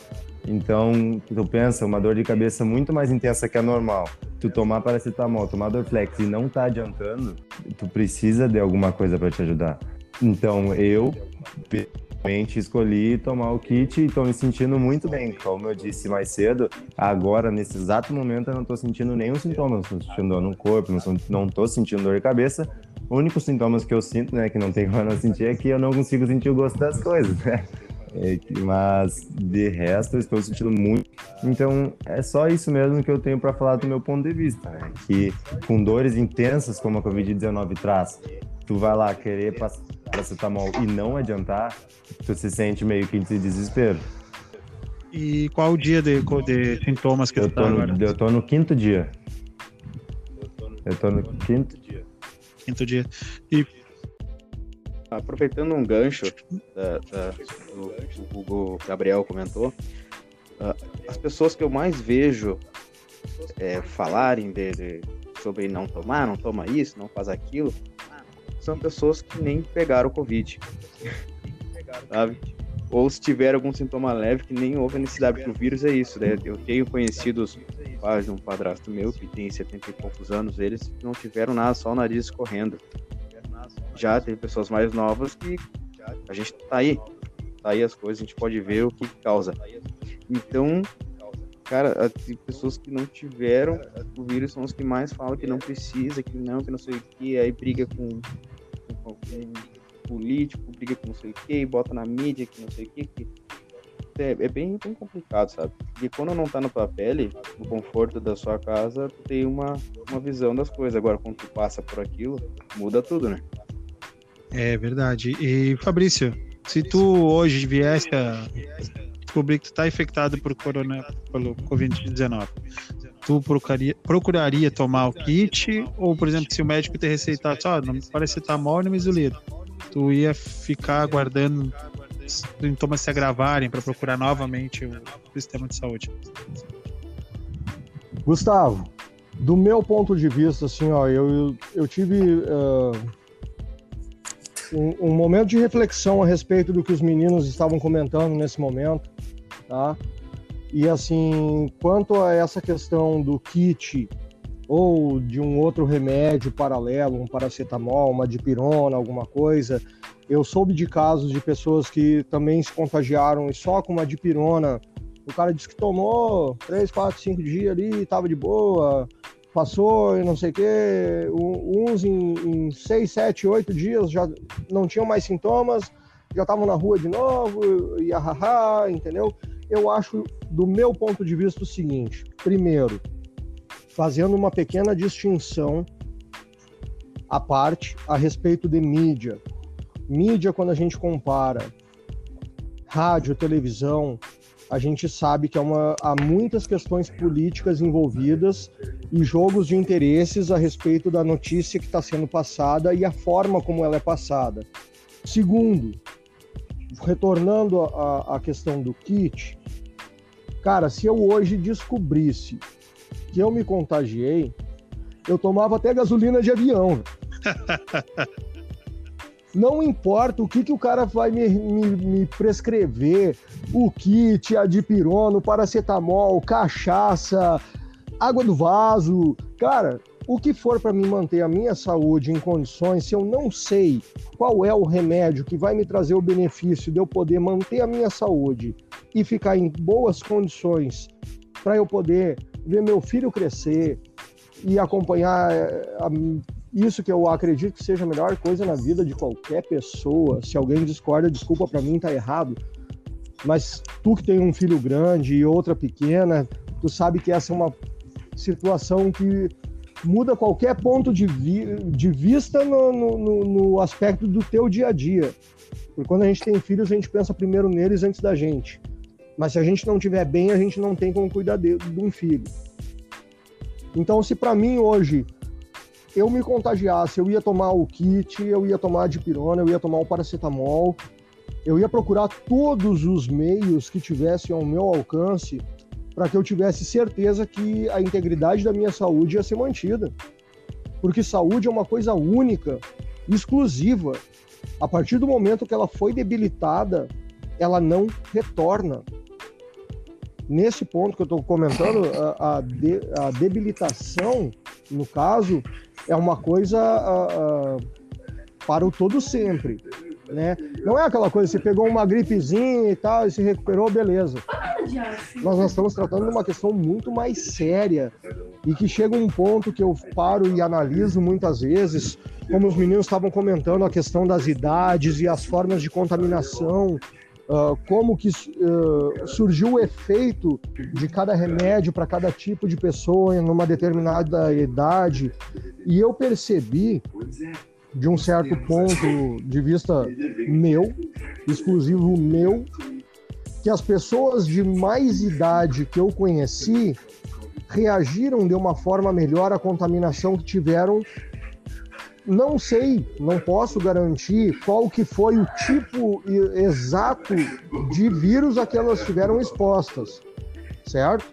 Então, tu pensa, uma dor de cabeça muito mais intensa que a normal. Tu tomar paracetamol, tomar Dorflex e não tá adiantando, tu precisa de alguma coisa para te ajudar. Então, eu realmente escolhi tomar o kit e estou me sentindo muito bem. Como eu disse mais cedo, agora, nesse exato momento, eu não estou sentindo nenhum sintoma. Não estou sentindo dor no corpo, não estou sentindo dor de cabeça. O único sintomas que eu sinto, né, que não tem como não sentir, é que eu não consigo sentir o gosto das coisas, né? É, mas de resto eu estou sentindo muito. Então é só isso mesmo que eu tenho para falar do meu ponto de vista, né? Que com dores intensas como a Covid-19 traz, tu vai lá querer passar paracetamol e não adiantar, tu se sente meio que de desespero. E qual o dia de, de sintomas que eu tu tá tô agora? No, eu tô no quinto dia. Eu tô no quinto dia. Quinto dia. E aproveitando um gancho da, da, do, do, Gabriel comentou, uh, as pessoas que eu mais vejo é, falarem de, de, sobre não tomar, não toma isso, não faz aquilo, são pessoas que nem pegaram Covid. sabe? Ou se tiver algum sintoma leve que nem houve necessidade, porque o vírus é isso, né? Eu tenho conhecidos pais de um padrasto meu que tem 70 e poucos anos, eles não tiveram nada, só o nariz escorrendo. Já tem pessoas mais novas que a gente tá aí, tá aí as coisas, a gente pode ver o que causa. Então, cara, tem pessoas que não tiveram o vírus são os que mais falam que não precisa, que não, que não sei o que, aí briga com com político, briga com não sei o que, bota na mídia que não sei o que. que é, é, bem, bem complicado, sabe? E quando não tá tua pele, no conforto da sua casa, tu tem uma, uma visão das coisas. Agora, quando tu passa por aquilo, muda tudo, né? É verdade. E Fabrício, se tu hoje viesse a descobrir que tu tá infectado por corona, pelo Covid-19, tu procuraria, procuraria tomar o kit? Ou, por exemplo, se o médico te receitasse, ó, não parece estar mal nem mesolito, tu ia ficar aguardando sintomas se agravarem para procurar novamente o sistema de saúde? Gustavo, do meu ponto de vista, assim, ó, eu, eu tive uh, um, um, momento de reflexão a respeito do que os meninos estavam comentando nesse momento, tá? E assim, quanto a essa questão do kit, ou de um outro remédio paralelo, um paracetamol, uma dipirona, alguma coisa. Eu soube de casos de pessoas que também se contagiaram e só com uma dipirona. O cara disse que tomou 3, 4, 5 dias ali, estava de boa, passou e não sei o quê. Uns em, em 6, 7, 8 dias já não tinham mais sintomas, já estavam na rua de novo, e ahaha, entendeu? Eu acho, do meu ponto de vista, o seguinte: primeiro, fazendo uma pequena distinção à parte a respeito de mídia. Mídia, quando a gente compara rádio, televisão, a gente sabe que é uma, há muitas questões políticas envolvidas e jogos de interesses a respeito da notícia que está sendo passada e a forma como ela é passada. Segundo, retornando à questão do kit, cara, se eu hoje descobrisse que eu me contagiei, eu tomava até gasolina de avião. (laughs) Não importa o que, que o cara vai me, me, me prescrever, o kit, a dipirona, o paracetamol, cachaça, água do vaso. Cara, o que for para me manter a minha saúde em condições, se eu não sei qual é o remédio que vai me trazer o benefício de eu poder manter a minha saúde e ficar em boas condições para eu poder ver meu filho crescer e acompanhar eh, isso que eu acredito que seja a melhor coisa na vida de qualquer pessoa. Se alguém discorda, desculpa para mim, tá errado. Mas tu que tem um filho grande e outra pequena, tu sabe que essa é uma situação que muda qualquer ponto de, vi de vista no, no, no, aspecto do teu dia a dia. Porque quando a gente tem filhos, a gente pensa primeiro neles antes da gente. Mas se a gente não tiver bem, a gente não tem como cuidar de, de um filho. Então, se para mim hoje eu me contagiasse, eu ia tomar o kit, eu ia tomar a dipirona, eu ia tomar o paracetamol, eu ia procurar todos os meios que tivessem ao meu alcance para que eu tivesse certeza que a integridade da minha saúde ia ser mantida. Porque saúde é uma coisa única, exclusiva. A partir do momento que ela foi debilitada, ela não retorna nesse ponto que eu estou comentando, a, a, de, a, debilitação, no caso, é uma coisa a, para o todo sempre. Né? Não é aquela coisa, você pegou uma gripezinha e tal, e se recuperou, beleza. Nós, nós estamos tratando de uma questão muito mais séria e que chega um ponto que eu paro e analiso muitas vezes, como os meninos estavam comentando, a questão das idades e as formas de contaminação, uh, como que uh, surgiu o efeito de cada remédio para cada tipo de pessoa em uma determinada idade. E eu percebi, de um certo ponto de vista meu, exclusivo meu, que as pessoas de mais idade que eu conheci reagiram de uma forma melhor à contaminação que tiveram não sei, não posso garantir qual que foi o tipo exato de vírus a que elas estiveram expostas, certo?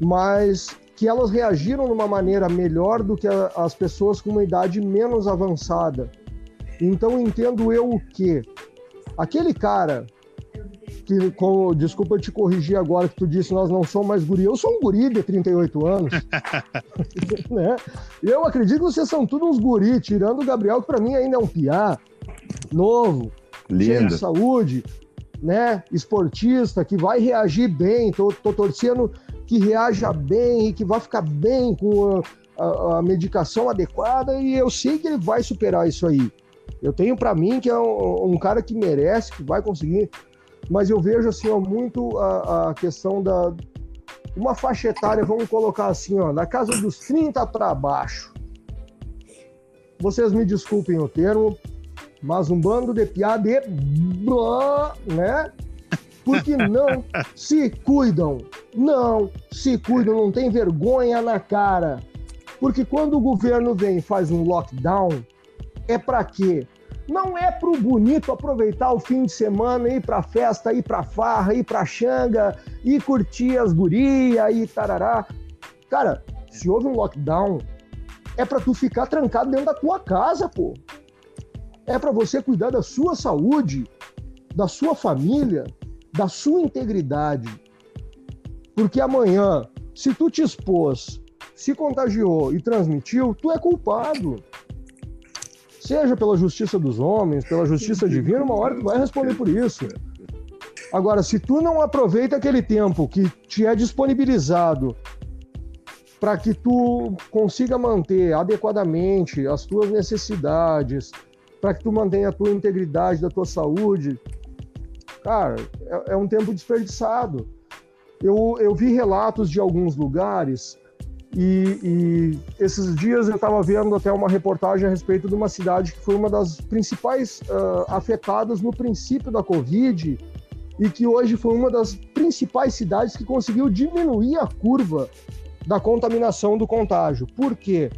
Mas que elas reagiram de uma maneira melhor do que as pessoas com uma idade menos avançada. Então entendo eu o que aquele cara que, com, desculpa te corrigir agora que tu disse, nós não somos mais guri. Eu sou um guri de 38 anos. (laughs) (laughs) né? Eu acredito que vocês são todos uns guri, tirando o Gabriel, que para mim ainda é um piá, novo, Lindo. cheio de saúde, né? Esportista, que vai reagir bem. Tô, tô torcendo que reaja bem e que vai ficar bem com a, a, a medicação adequada e eu sei que ele vai superar isso aí. Eu tenho para mim que é um, um, cara que merece, que vai conseguir mas eu vejo assim ó, muito a, a questão da uma faixa etária, vamos colocar assim, ó, na casa dos 30 para baixo. Vocês me desculpem o termo, mas um bando de piada e blá, né? Porque não (laughs) se cuidam, não se cuidam, não tem vergonha na cara. Porque quando o governo vem e faz um lockdown, é para quê? Não é pro bonito aproveitar o fim de semana, ir pra festa, ir pra farra, ir pra xanga, ir curtir as gurias e tarará. Cara, se houve um lockdown, é para tu ficar trancado dentro da tua casa, pô. É para você cuidar da sua saúde, da sua família, da sua integridade. Porque amanhã, se tu te expôs se contagiou e transmitiu, tu é culpado. Seja pela justiça dos homens, pela justiça divina, uma hora tu vai responder por isso. Agora, se tu não aproveita aquele tempo que te é disponibilizado para que tu consiga manter adequadamente as tuas necessidades, para que tu mantenha a tua integridade da tua saúde, cara, é, é um tempo desperdiçado. Eu, eu vi relatos de alguns lugares e, e esses dias eu estava vendo até uma reportagem a respeito de uma cidade que foi uma das principais uh, afetadas no princípio da Covid e que hoje foi uma das principais cidades que conseguiu diminuir a curva da contaminação do contágio. Por quê?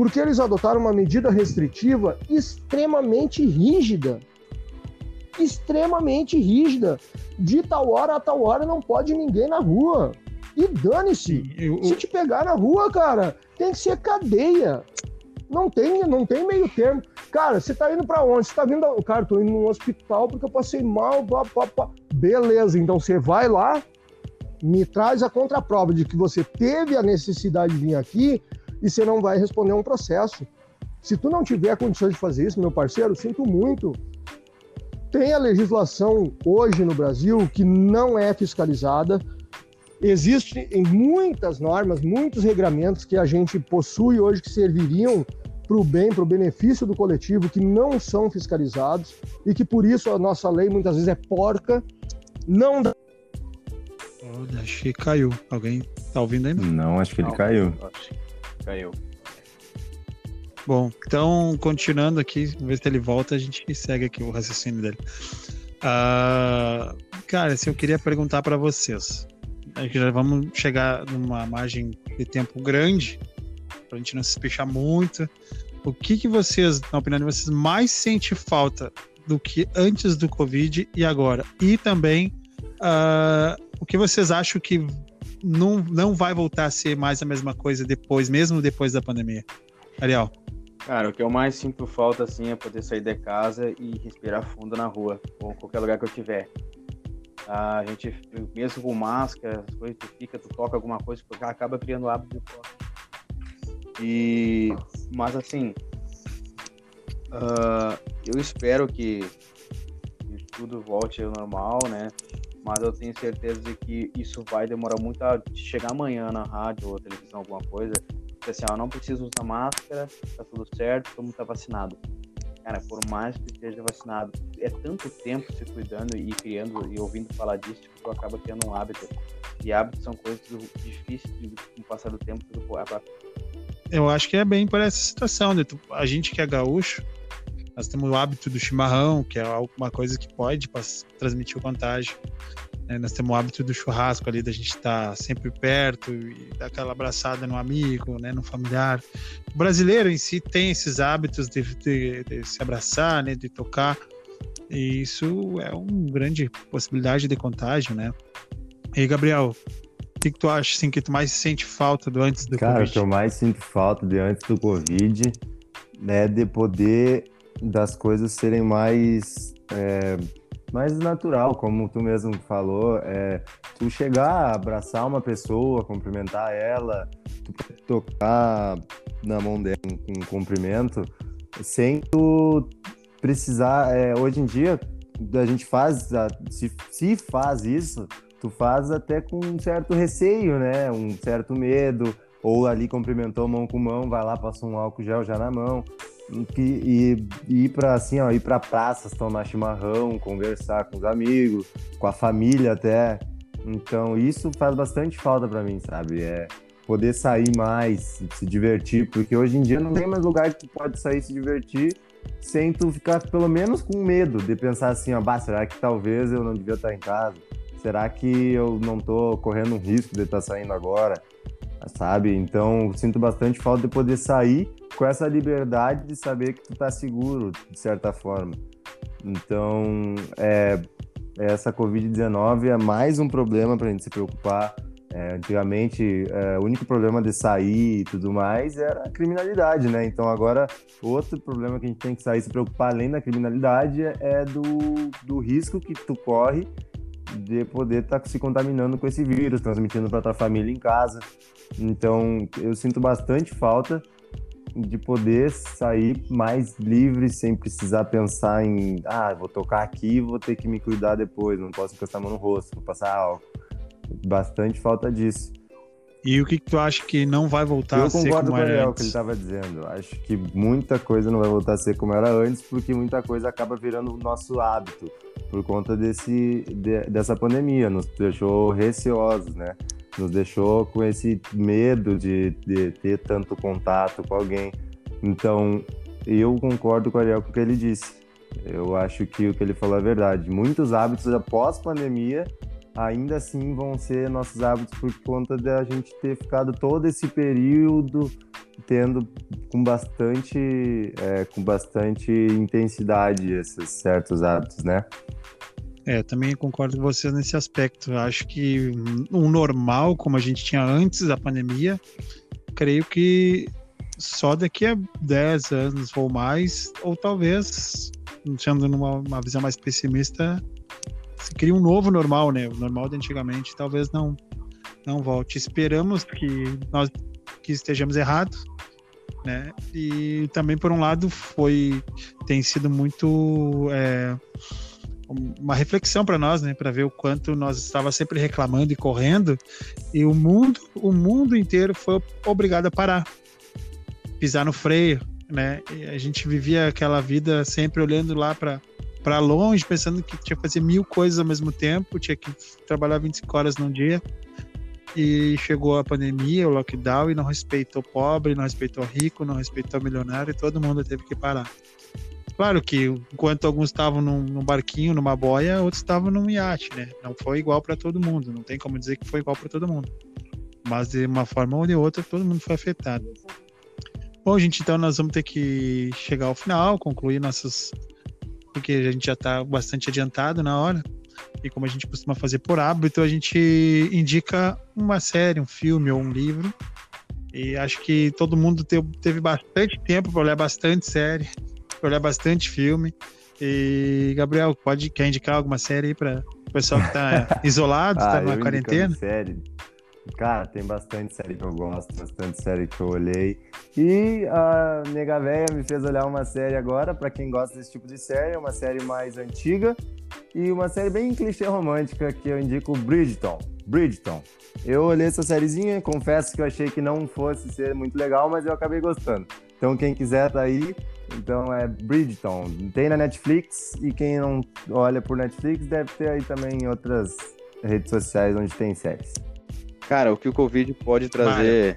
Porque eles adotaram uma medida restritiva extremamente rígida. Extremamente rígida. De tal hora a tal hora não pode ninguém na rua. E dane-se. Eu... Se te pegar na rua, cara, tem que ser cadeia. Não tem, não tem meio termo. Cara, você tá indo para onde? Você tá vindo. Cara, tô indo num hospital porque eu passei mal. Blá, blá, blá. Beleza, então você vai lá, me traz a contraprova de que você teve a necessidade de vir aqui e você não vai responder um processo. Se tu não tiver condições de fazer isso, meu parceiro, sinto muito. Tem a legislação hoje no Brasil que não é fiscalizada. Existem muitas normas, muitos regramentos que a gente possui hoje que serviriam para o bem, para o benefício do coletivo, que não são fiscalizados e que por isso a nossa lei muitas vezes é porca, não dá Olha, acho que caiu. Alguém tá ouvindo ainda? Não, acho que ele Não, caiu. Acho que caiu. Bom, então, continuando aqui, ver se ele volta, a gente segue aqui o raciocínio dele. Uh, cara, se eu queria perguntar para vocês, já vamos chegar numa margem de tempo grande, para a gente não se espichar muito. O que, que vocês, na opinião de vocês, mais sente falta do que antes do Covid e agora? E também uh, o que vocês acham que não, não vai voltar a ser mais a mesma coisa depois, mesmo depois da pandemia? Ariel. Cara, o que eu mais sinto falta, assim, é poder sair de casa e respirar fundo na rua, ou qualquer lugar que eu tiver. A gente, mesmo com máscara, as coisas, tu fica, tu toca alguma coisa, tu acaba criando hábito de toque. E, mas assim, uh, eu espero que tudo volte ao normal, né? Mas eu tenho certeza de que isso vai demorar muito a chegar amanhã na rádio ou televisão, alguma coisa. Porque assim, ó, não preciso usar máscara, tá tudo certo, todo mundo tá vacinado. Cara, por mais que esteja vacinado, é tanto tempo se cuidando e criando e ouvindo falar disso que tu acaba criando um hábito. E hábitos são coisas difíceis de, com o passar do tempo, tudo Eu acho que é bem por essa situação, né? A gente que é gaúcho, nós temos o hábito do chimarrão, que é uma coisa que pode transmitir o contágio. Né? Nós temos o hábito do churrasco ali, da gente estar tá sempre perto e dar aquela abraçada no amigo, né? no familiar. O brasileiro em si tem esses hábitos de, de, de se abraçar, né? de tocar. E isso é uma grande possibilidade de contágio, né? E Gabriel, o que, que, tu acha assim, que tu mais sente falta do antes do Cara, Covid? Cara, o que eu mais sinto falta de antes do Covid é de poder das coisas serem mais é, mais natural, como tu mesmo falou, é, tu chegar, abraçar uma pessoa, cumprimentar ela, tu tocar na mão dela com um cumprimento, sem tu precisar. É, hoje em dia a gente faz, se, se faz isso, tu faz até com um certo receio, né? Um certo medo, ou ali cumprimentou mão com mão, vai lá, passa um álcool gel já na mão e, e ir para assim, ó, ir para praças, tomar chimarrão, conversar com os amigos, com a família até. Então isso faz bastante falta para mim, sabe? É poder sair mais, se divertir, porque hoje em dia não tem mais lugar que tu pode sair e se divertir sem tu ficar pelo menos com medo de pensar assim, ó, bah, será que talvez eu não devia estar em casa? Será que eu não tô correndo um risco de estar saindo agora? Sabe? Então, sinto bastante falta de poder sair com essa liberdade de saber que tu tá seguro, de certa forma. Então, é, essa Covid-19 é mais um problema para a gente se preocupar. É, antigamente, é, o único problema de sair e tudo mais era a criminalidade, né? Então, agora, outro problema que a gente tem que sair se preocupar além da criminalidade é do, do risco que tu corre de poder estar tá se contaminando com esse vírus, transmitindo para tua família em casa. Então, eu sinto bastante falta de poder sair mais livre sem precisar pensar em, ah, vou tocar aqui, vou ter que me cuidar depois, não posso encostar a mão no rosto, vou passar álcool. Bastante falta disso. E o que, que tu acha que não vai voltar eu a ser como com era o que ele estava dizendo. Acho que muita coisa não vai voltar a ser como era antes, porque muita coisa acaba virando o nosso hábito por conta desse, de, dessa pandemia. Nos deixou receosos, né? Nos deixou com esse medo de, de ter tanto contato com alguém. Então, eu concordo com o Ariel com o que ele disse. Eu acho que o que ele falou é verdade. Muitos hábitos após pandemia ainda assim vão ser nossos hábitos por conta da gente ter ficado todo esse período tendo com bastante é, com bastante intensidade esses certos hábitos, né? É, também concordo com você nesse aspecto. Acho que o normal, como a gente tinha antes da pandemia, creio que só daqui a 10 anos ou mais, ou talvez, sendo numa visão mais pessimista, se cria um novo normal, né? O normal de antigamente talvez não não volte. Esperamos que nós que estejamos errados, né? E também por um lado foi tem sido muito é, uma reflexão para nós, né? Para ver o quanto nós estava sempre reclamando e correndo e o mundo o mundo inteiro foi obrigado a parar, pisar no freio, né? E a gente vivia aquela vida sempre olhando lá para para longe, pensando que tinha que fazer mil coisas ao mesmo tempo, tinha que trabalhar 25 horas num dia. E chegou a pandemia, o lockdown, e não respeitou pobre, não respeitou rico, não respeitou milionário, e todo mundo teve que parar. Claro que enquanto alguns estavam num, num barquinho, numa boia, outros estavam num iate, né? Não foi igual para todo mundo, não tem como dizer que foi igual para todo mundo. Mas de uma forma ou de outra, todo mundo foi afetado. Bom, gente, então nós vamos ter que chegar ao final, concluir nossas porque a gente já está bastante adiantado na hora. E como a gente costuma fazer por hábito, a gente indica uma série, um filme ou um livro. E acho que todo mundo teve, bastante tempo para olhar bastante série, para olhar bastante filme. E Gabriel, pode quer indicar alguma série aí para o pessoal que está (laughs) isolado, está ah, na quarentena? Série. Cara, tem bastante série que eu gosto, bastante série que eu olhei. E a Nega Véia me fez olhar uma série agora, para quem gosta desse tipo de série, é uma série mais antiga e uma série bem clichê romântica que eu indico Bridgeton. Bridgeton. Eu olhei essa sériezinha, confesso que eu achei que não fosse ser muito legal, mas eu acabei gostando. Então quem quiser tá aí, então é Bridgeton. Tem na Netflix e quem não olha por Netflix deve ter aí também outras redes sociais onde tem séries. Cara, o que o Covid pode trazer.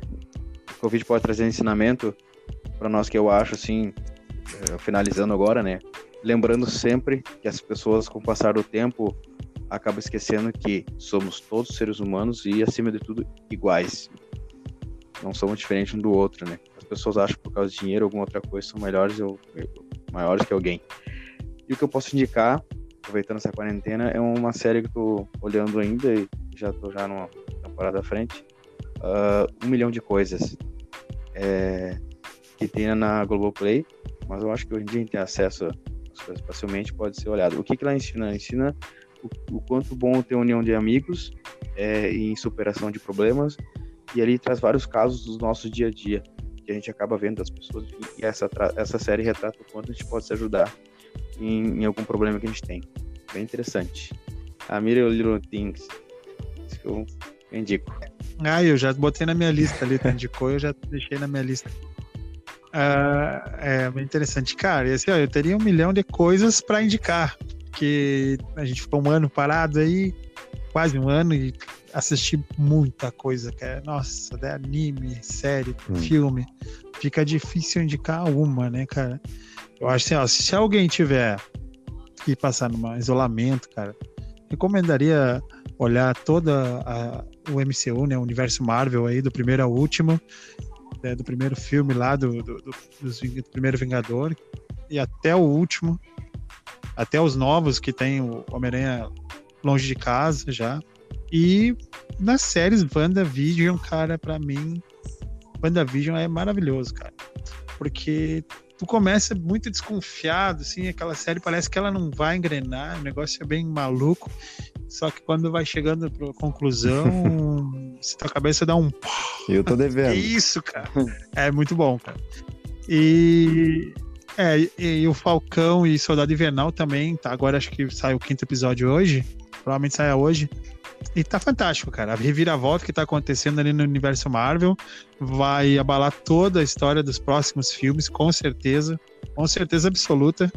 O Covid pode trazer ensinamento para nós que eu acho, assim, eh, finalizando agora, né? Lembrando sempre que as pessoas, com o passar do tempo, acabam esquecendo que somos todos seres humanos e, acima de tudo, iguais. Não somos diferentes um do outro, né? As pessoas acham que por causa de dinheiro ou alguma outra coisa são melhores ou maiores que alguém. E o que eu posso indicar, aproveitando essa quarentena, é uma série que eu tô olhando ainda e já tô já numa temporada à frente, uh, um milhão de coisas é, que tem na Globoplay, mas eu acho que hoje em dia a gente tem acesso às coisas facilmente, pode ser olhado. O que, que ela ensina? Ela ensina o, o quanto bom ter união de amigos é, em superação de problemas, e ali traz vários casos do nosso dia a dia, que a gente acaba vendo das pessoas, e essa, essa série retrata o quanto a gente pode se ajudar em, em algum problema que a gente tem. Bem interessante. A Mira Little Things. Eu eu indico. Ah, eu já botei na minha lista ali, tu indicou, eu já deixei na minha lista. Uh, é bem interessante. Cara, e assim, ó, eu teria um milhão de coisas para indicar, que a gente ficou um ano parado aí, quase um ano, e assisti muita coisa, cara. Nossa, de anime, série, hum. filme. Fica difícil indicar uma, né, cara? Eu acho assim, ó, se alguém tiver que passar num isolamento, cara, recomendaria olhar toda a, o MCU, né, o universo Marvel aí, do primeiro ao último, né, do primeiro filme lá, do, do, do, do, primeiro Vingador, e até o último, até os novos que tem o Homem-Aranha longe de casa já. E nas séries WandaVision, cara, para mim, WandaVision é maravilhoso, cara. Porque tu começa muito desconfiado, assim, aquela série parece que ela não vai engrenar, o negócio é bem maluco Só que quando vai chegando pra conclusão, (laughs) se tua cabeça dá um. Eu tô (laughs) Que devendo. isso, cara? (laughs) É muito bom, cara. E. É, e, e o Falcão e Soldado Invernal também, tá? Agora acho que sai o quinto episódio hoje. Provavelmente saia hoje. E tá fantástico, cara. A reviravolta que tá acontecendo ali no universo Marvel vai abalar toda a história dos próximos filmes, com certeza. Com certeza absoluta.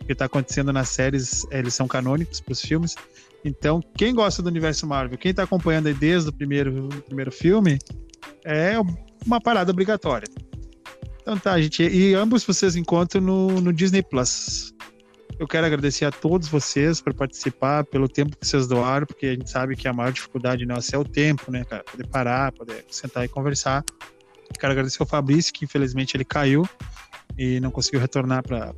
O que tá acontecendo nas séries, eles são canônicos pros filmes. Então, quem gosta do universo Marvel, quem tá acompanhando aí desde o primeiro, primeiro filme, é uma parada obrigatória. Então tá, gente. E ambos vocês encontram no, no Disney Plus. Eu quero agradecer a todos vocês por participar, pelo tempo que vocês doaram, porque a gente sabe que a maior dificuldade nossa é o tempo, né, cara? Poder parar, poder sentar e conversar. Quero agradecer ao Fabrício, que infelizmente ele caiu e não conseguiu retornar para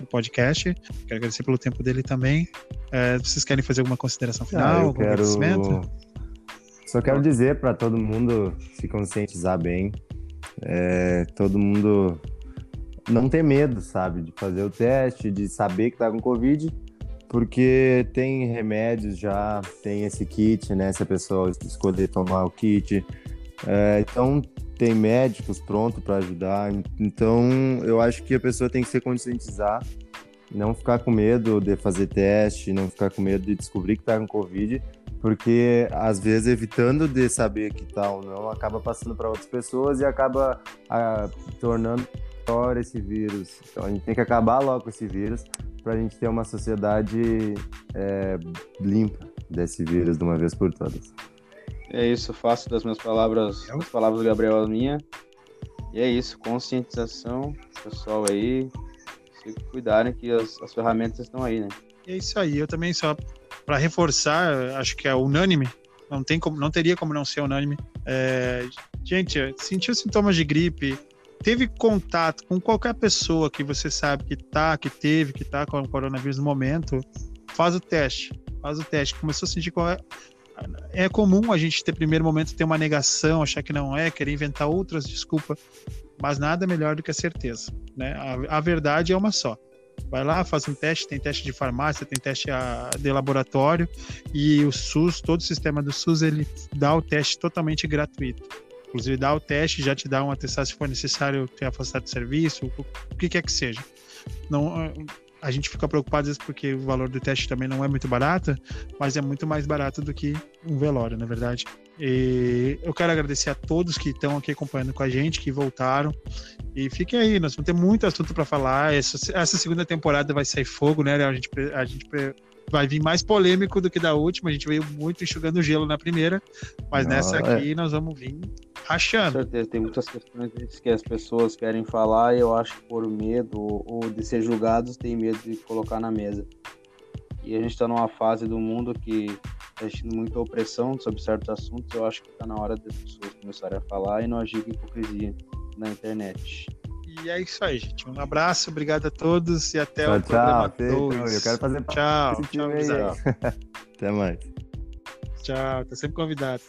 o podcast. Quero agradecer pelo tempo dele também. É, vocês querem fazer alguma consideração final? Ah, algum agradecimento? quero. Só quero dizer para todo mundo se conscientizar bem. É, todo mundo não ter medo, sabe, de fazer o teste, de saber que tá com Covid, porque tem remédios já, tem esse kit, né? Se a pessoa escolher tomar o kit. É, então, tem médicos prontos para ajudar. Então, eu acho que a pessoa tem que se conscientizar, não ficar com medo de fazer teste, não ficar com medo de descobrir que tá com Covid, porque às vezes evitando de saber que tá ou não, acaba passando para outras pessoas e acaba ah, tornando pior esse vírus. Então a gente tem que acabar logo com esse vírus para a gente ter uma sociedade é, limpa desse vírus de uma vez por todas. É isso, faço das minhas palavras, as palavras do Gabriel a minha. E é isso, conscientização, pessoal aí, se cuidarem que as, as ferramentas estão aí, né? É isso aí. Eu também só para reforçar, acho que é unânime. Não tem como, não teria como não ser unânime. É, gente, sentiu sintomas de gripe, teve contato com qualquer pessoa que você sabe que tá, que teve, que tá com o coronavírus no momento, faz o teste. Faz o teste. Começou a sentir qual é. Comum a gente ter primeiro momento ter uma negação, achar que não é, querer inventar outras desculpas, mas nada melhor do que a certeza, né? A, a verdade é uma só. Vai lá, faz um teste, tem teste de farmácia, tem teste a- de laboratório e o SUS, todo o sistema do SUS, ele dá o teste totalmente gratuito. Inclusive dá o teste, já te dá um atestado se for necessário ter afastado de serviço, o o que quer que seja. Não, a gente fica preocupado às vezes porque o valor do teste também não é muito barato, mas é muito mais barato do que um velório, na verdade. E eu quero agradecer a todos que estão aqui acompanhando com a gente, que voltaram. E fiquem aí, nós vamos ter muito assunto para falar. Essa, essa segunda temporada vai sair fogo, né? A gente, a gente vai vir mais polêmico do que da última. A gente veio muito enxugando gelo na primeira, mas Não, nessa é. aqui nós vamos vir Com rachando. certeza, tem muitas questões que as pessoas querem falar e eu acho que por medo ou de ser julgados, tem medo de colocar na mesa. E a gente está numa fase do mundo que está existindo muita opressão sobre certos assuntos. Eu acho que está na hora das pessoas começarem a falar e não agir com hipocrisia na internet. E é isso aí, gente. Um abraço, obrigado a todos e até Tchau, o programa tchau. Feito. 2. Eu quero fazer Tchau, tchau, gurizada. (laughs) Até mais. Tchau, tá sempre convidado.